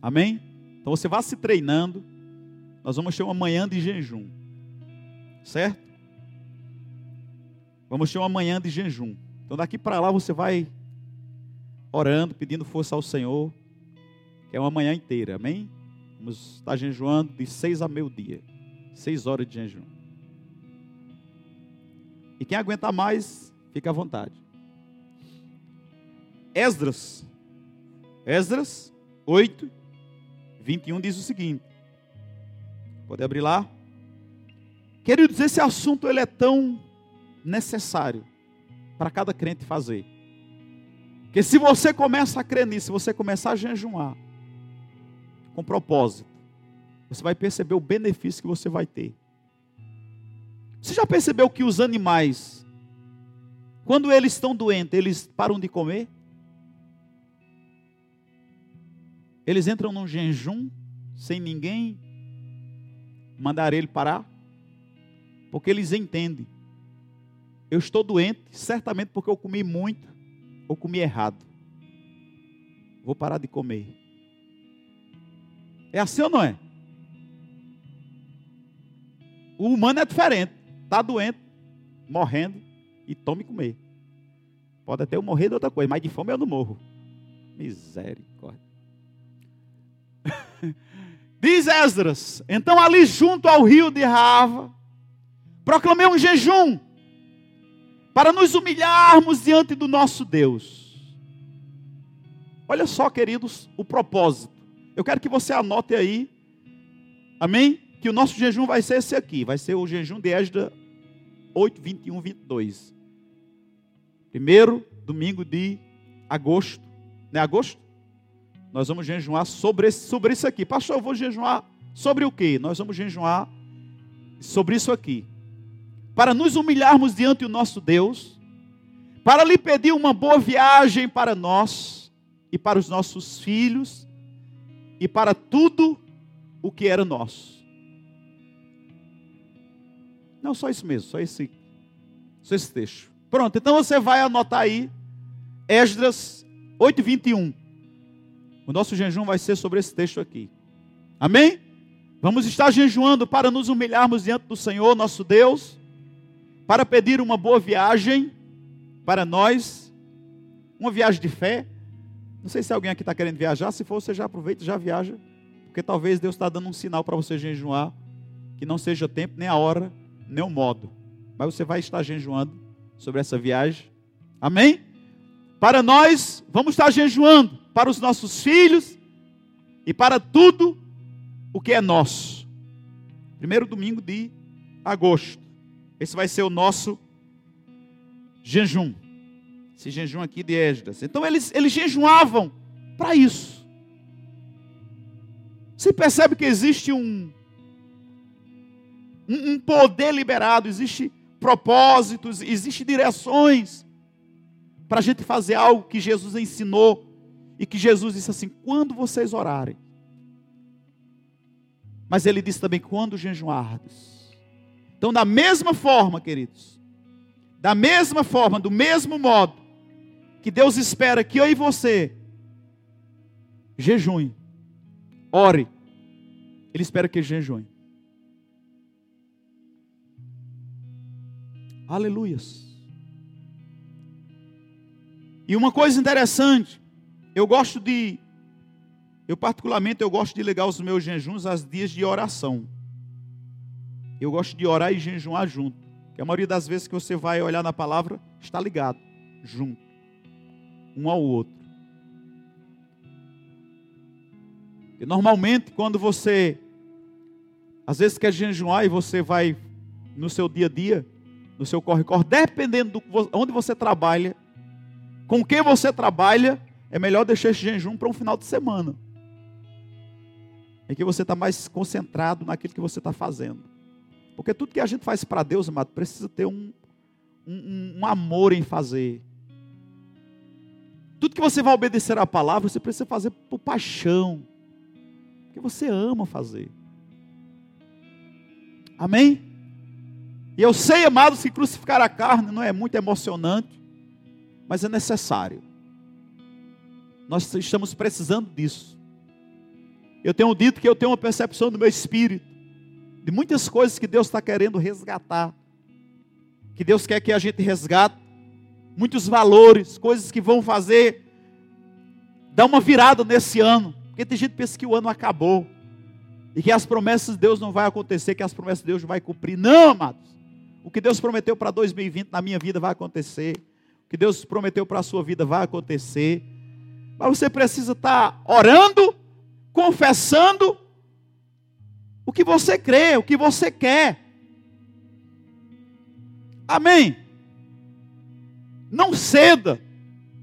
Amém? Então você vá se treinando. Nós vamos ter uma manhã de jejum. Certo? Vamos ter uma manhã de jejum. Então daqui para lá você vai orando, pedindo força ao Senhor, que é uma manhã inteira, amém? Vamos estar jejuando de seis a meio-dia, seis horas de jejum. E quem aguentar mais, fica à vontade. Esdras, Esdras 8, 21 diz o seguinte. Pode abrir lá. Queridos, esse assunto ele é tão necessário para cada crente fazer. Que se você começa a crer nisso, se você começar a jejuar com propósito, você vai perceber o benefício que você vai ter. Você já percebeu que os animais, quando eles estão doentes, eles param de comer? Eles entram num jejum sem ninguém mandar ele parar, porque eles entendem. Eu estou doente, certamente porque eu comi muito ou comi errado. Vou parar de comer. É assim ou não é? O humano é diferente. Está doente, morrendo e tome comer. Pode até eu morrer de outra coisa, mas de fome eu não morro. Misericórdia. Diz Esdras, então ali junto ao rio de Rava, proclamei um jejum para nos humilharmos diante do nosso Deus. Olha só, queridos, o propósito. Eu quero que você anote aí, amém? Que o nosso jejum vai ser esse aqui, vai ser o jejum de Esdras 8, 21, 22. Primeiro domingo de agosto, não é agosto? Nós vamos jejuar sobre, sobre isso aqui. Pastor, eu vou jejuar sobre o quê? Nós vamos jejuar sobre isso aqui. Para nos humilharmos diante do nosso Deus, para lhe pedir uma boa viagem para nós e para os nossos filhos e para tudo o que era nosso. Não, só isso mesmo, só esse, só esse texto. Pronto, então você vai anotar aí, Esdras 8, 21. O nosso jejum vai ser sobre esse texto aqui. Amém? Vamos estar jejuando para nos humilharmos diante do Senhor, nosso Deus, para pedir uma boa viagem para nós, uma viagem de fé. Não sei se alguém aqui está querendo viajar, se for, você já aproveita e já viaja, porque talvez Deus está dando um sinal para você jejuar, que não seja tempo, nem a hora, nem o modo, mas você vai estar jejuando sobre essa viagem. Amém? Para nós, vamos estar jejuando para os nossos filhos e para tudo o que é nosso. Primeiro domingo de agosto. Esse vai ser o nosso jejum. Esse jejum aqui de Esdras. Então eles, eles jejuavam para isso. Você percebe que existe um, um, um poder liberado, existe propósitos, existe direções para a gente fazer algo que Jesus ensinou e que Jesus disse assim: quando vocês orarem. Mas ele disse também: quando jejuardes. Então, da mesma forma, queridos, da mesma forma, do mesmo modo, que Deus espera que eu e você jejum, ore, Ele espera que jejum. Aleluias. E uma coisa interessante, eu gosto de, eu particularmente, eu gosto de ligar os meus jejuns aos dias de oração. Eu gosto de orar e jejuar junto. Que a maioria das vezes que você vai olhar na palavra, está ligado, junto, um ao outro. E normalmente, quando você, às vezes quer jejuar e você vai no seu dia a dia, no seu corre-corre, dependendo de onde você trabalha, com quem você trabalha, é melhor deixar esse jejum para um final de semana. Em que você está mais concentrado naquilo que você está fazendo. Porque tudo que a gente faz para Deus, amado, precisa ter um, um, um amor em fazer. Tudo que você vai obedecer à palavra, você precisa fazer por paixão. Porque você ama fazer. Amém? E eu sei, amados, que crucificar a carne não é muito emocionante, mas é necessário. Nós estamos precisando disso. Eu tenho dito que eu tenho uma percepção do meu espírito, de muitas coisas que Deus está querendo resgatar, que Deus quer que a gente resgate, muitos valores, coisas que vão fazer, dar uma virada nesse ano, porque tem gente que pensa que o ano acabou, e que as promessas de Deus não vai acontecer, que as promessas de Deus não vai cumprir. Não, amados. O que Deus prometeu para 2020 na minha vida vai acontecer. Que Deus prometeu para a sua vida vai acontecer. Mas você precisa estar orando, confessando o que você crê, o que você quer. Amém. Não ceda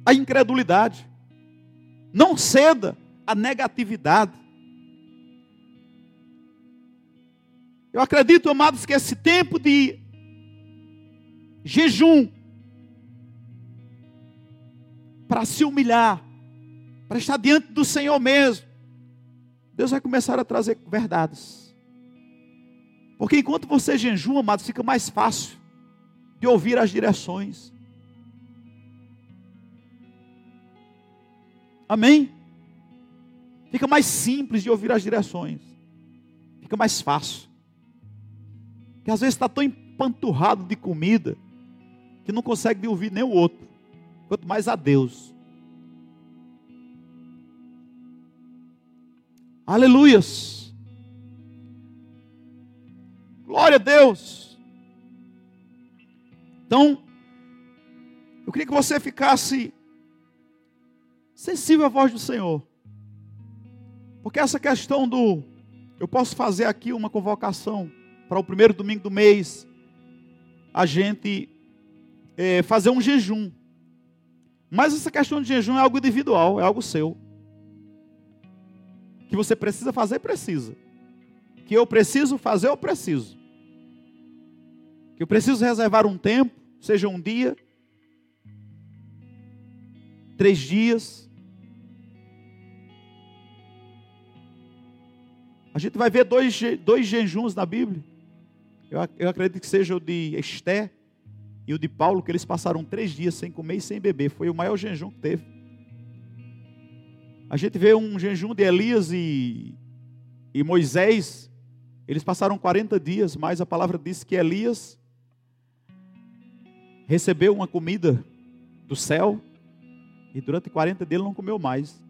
à incredulidade. Não ceda à negatividade. Eu acredito, amados, que esse tempo de jejum para se humilhar, para estar diante do Senhor mesmo, Deus vai começar a trazer verdades. Porque enquanto você jejum, amado, fica mais fácil de ouvir as direções. Amém? Fica mais simples de ouvir as direções. Fica mais fácil. Que às vezes está tão empanturrado de comida que não consegue ouvir nem o outro. Quanto mais a Deus. Aleluias. Glória a Deus. Então, eu queria que você ficasse sensível à voz do Senhor. Porque essa questão do eu posso fazer aqui uma convocação para o primeiro domingo do mês, a gente é, fazer um jejum. Mas essa questão de jejum é algo individual, é algo seu. Que você precisa fazer, precisa. Que eu preciso fazer, eu preciso. Que eu preciso reservar um tempo, seja um dia, três dias. A gente vai ver dois, dois jejuns na Bíblia. Eu, eu acredito que seja o de Esté e o de Paulo, que eles passaram três dias sem comer e sem beber. Foi o maior jejum que teve. A gente vê um jejum de Elias e, e Moisés. Eles passaram 40 dias, mas a palavra diz que Elias recebeu uma comida do céu e durante 40 dias ele não comeu mais.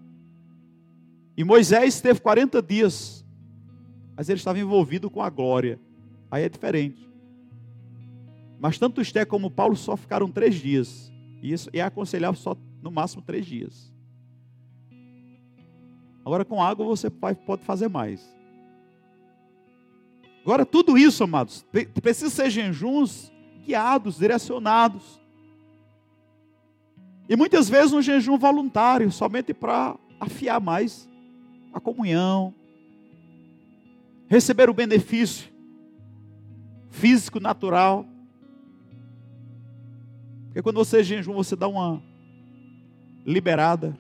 E Moisés teve 40 dias, mas ele estava envolvido com a glória. Aí é diferente. Mas tanto Esté como Paulo só ficaram três dias. E isso é aconselhável só no máximo três dias. Agora com água você pode fazer mais. Agora tudo isso, amados, precisa ser jejuns guiados, direcionados. E muitas vezes um jejum voluntário, somente para afiar mais a comunhão, receber o benefício físico, natural. Porque quando você jejum, você dá uma liberada,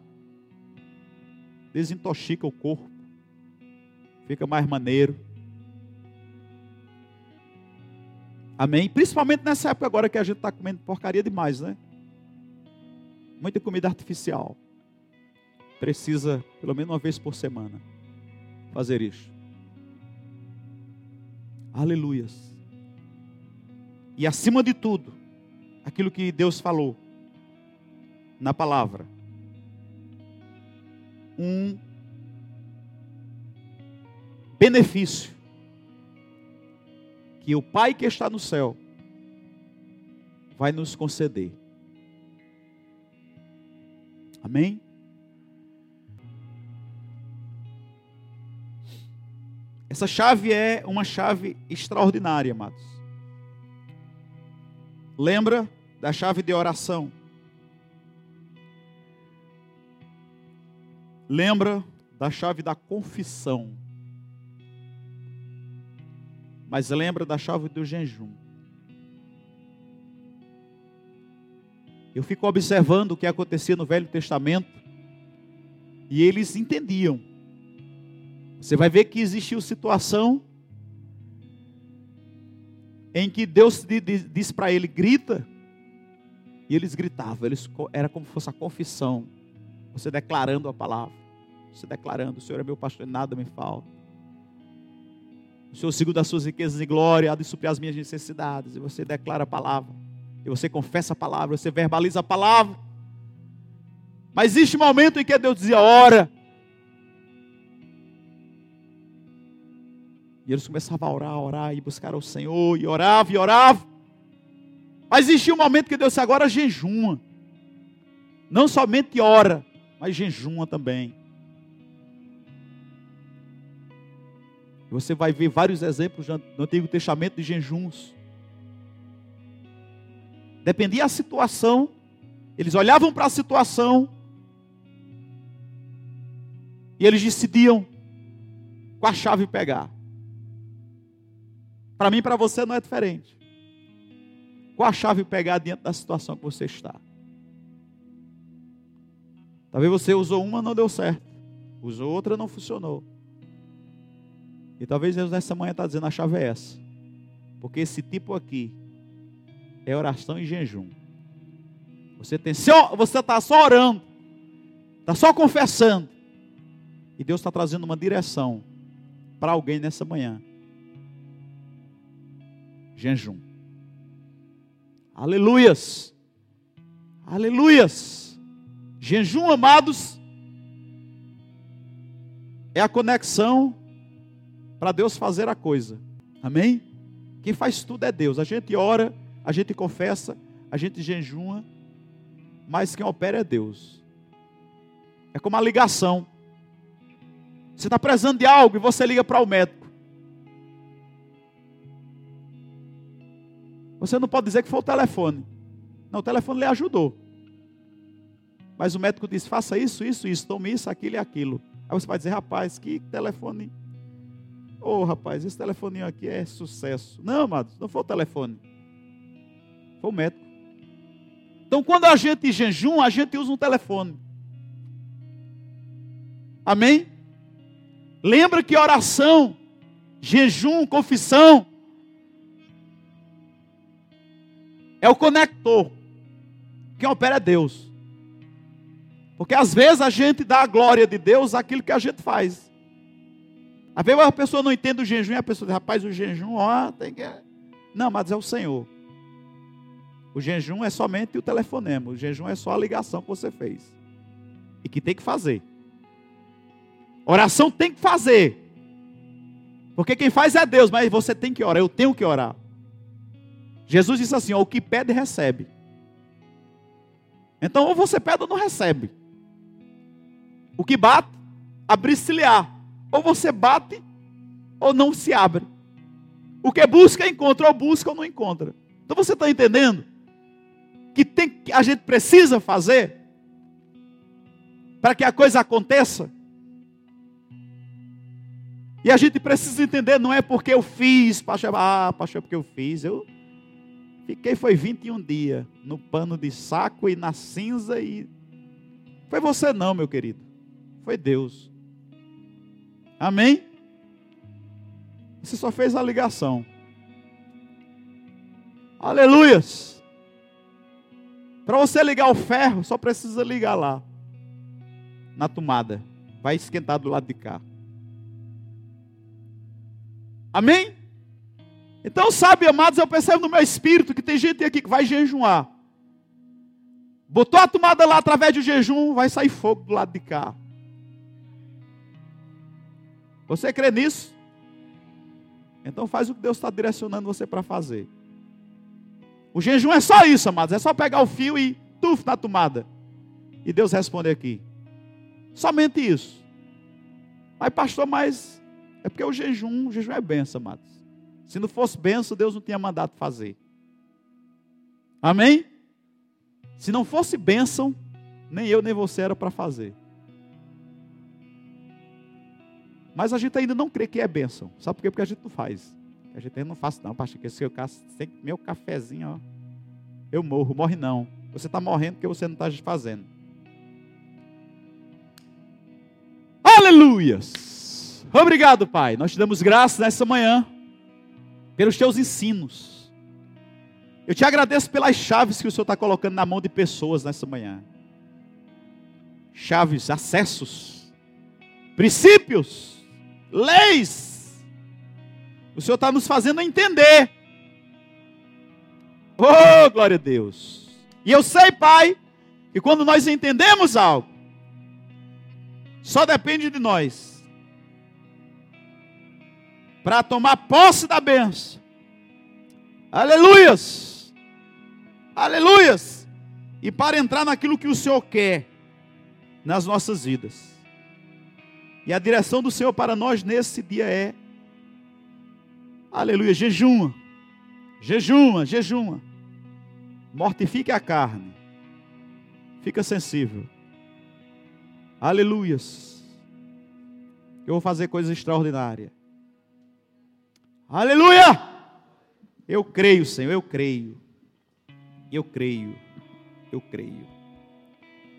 desintoxica o corpo, fica mais maneiro. Amém? Principalmente nessa época agora que a gente está comendo porcaria demais, né? muita comida artificial. Precisa, pelo menos uma vez por semana, fazer isso. Aleluias. E acima de tudo, aquilo que Deus falou na palavra. Um benefício que o Pai que está no céu vai nos conceder. Amém? Essa chave é uma chave extraordinária, amados. Lembra da chave de oração? Lembra da chave da confissão? Mas lembra da chave do jejum? Eu fico observando o que acontecia no Velho Testamento e eles entendiam. Você vai ver que existiu situação em que Deus disse para ele grita e eles gritavam. Eles era como se fosse a confissão. Você declarando a palavra. Você declarando, o Senhor é meu pastor, nada me falta. O Senhor, segundo as suas riquezas e glória, há de suprir as minhas necessidades. E você declara a palavra. E você confessa a palavra, você verbaliza a palavra. Mas existe um momento em que Deus dizia: ora. E eles começavam a orar, a orar e buscar ao Senhor, e orava e orava. Mas existia um momento que Deus disse: agora jejuma. Não somente ora, mas jejuma também. Você vai ver vários exemplos no Antigo Testamento de jejuns. Dependia da situação. Eles olhavam para a situação. E eles decidiam com a chave pegar. Para mim e para você não é diferente. Qual a chave pegar diante da situação que você está? Talvez você usou uma não deu certo. Usou outra não funcionou. E talvez Deus nessa manhã está dizendo a chave é essa. Porque esse tipo aqui é oração e jejum. Você tem você está só orando, está só confessando, e Deus está trazendo uma direção para alguém nessa manhã. Jejum. Aleluias. Aleluias. Jejum, amados, é a conexão para Deus fazer a coisa. Amém? Quem faz tudo é Deus. A gente ora, a gente confessa, a gente jejuma, mas quem opera é Deus. É como a ligação. Você está precisando de algo e você liga para o médico. Você não pode dizer que foi o telefone. Não, o telefone lhe ajudou. Mas o médico disse: faça isso, isso, isso, tome isso, aquilo e aquilo. Aí você vai dizer: rapaz, que telefone. Ô oh, rapaz, esse telefoninho aqui é sucesso. Não, amados, não foi o telefone. Foi o médico. Então, quando a gente jejum, a gente usa um telefone. Amém? Lembra que oração, jejum, confissão é o conector. Quem opera é Deus. Porque às vezes a gente dá a glória de Deus àquilo que a gente faz. Às vezes a pessoa não entende o jejum e a pessoa diz, rapaz, o jejum, ó, tem que. Não, mas é o Senhor. O jejum é somente o telefonema. O jejum é só a ligação que você fez. E que tem que fazer. Oração tem que fazer. Porque quem faz é Deus, mas você tem que orar. Eu tenho que orar. Jesus disse assim: ó, o que pede, recebe. Então, ou você pede ou não recebe. O que bate, abre-se-lhe-á. Ou você bate, ou não se abre. O que busca, encontra, ou busca, ou não encontra. Então você está entendendo? que, tem, que a gente precisa fazer para que a coisa aconteça. E a gente precisa entender, não é porque eu fiz, pastor, ah, pastor, porque eu fiz. Eu fiquei, foi 21 dias no pano de saco e na cinza e. Foi você não, meu querido. Foi Deus. Amém? Você só fez a ligação. Aleluias. Para você ligar o ferro, só precisa ligar lá, na tomada. Vai esquentar do lado de cá. Amém? Então, sabe, amados, eu percebo no meu espírito que tem gente aqui que vai jejuar. Botou a tomada lá através do jejum, vai sair fogo do lado de cá. Você crê nisso? Então faz o que Deus está direcionando você para fazer. O jejum é só isso, amados. É só pegar o fio e tuf na tomada. E Deus responde aqui. Somente isso. Mas, pastor, mas é porque o jejum, o jejum é benção, amados. Se não fosse benção, Deus não tinha mandado fazer. Amém? Se não fosse bênção, nem eu nem você era para fazer. Mas a gente ainda não crê que é bênção. Sabe por quê? Porque a gente não faz. A gente não faz não, pastor, que se eu sem meu cafezinho, ó, eu morro. Morre não. Você está morrendo porque você não está fazendo. Aleluias! Obrigado, Pai. Nós te damos graças nessa manhã pelos teus ensinos. Eu te agradeço pelas chaves que o Senhor está colocando na mão de pessoas nessa manhã. Chaves, acessos, princípios, leis o Senhor está nos fazendo entender. Oh, glória a Deus. E eu sei, Pai, que quando nós entendemos algo, só depende de nós para tomar posse da benção. Aleluias! Aleluias! E para entrar naquilo que o Senhor quer nas nossas vidas. E a direção do Senhor para nós nesse dia é Aleluia, jejuma. Jejuma, jejuma. Mortifique a carne. Fica sensível. Aleluias. Eu vou fazer coisas extraordinárias. Aleluia! Eu creio, Senhor, eu creio. Eu creio. Eu creio.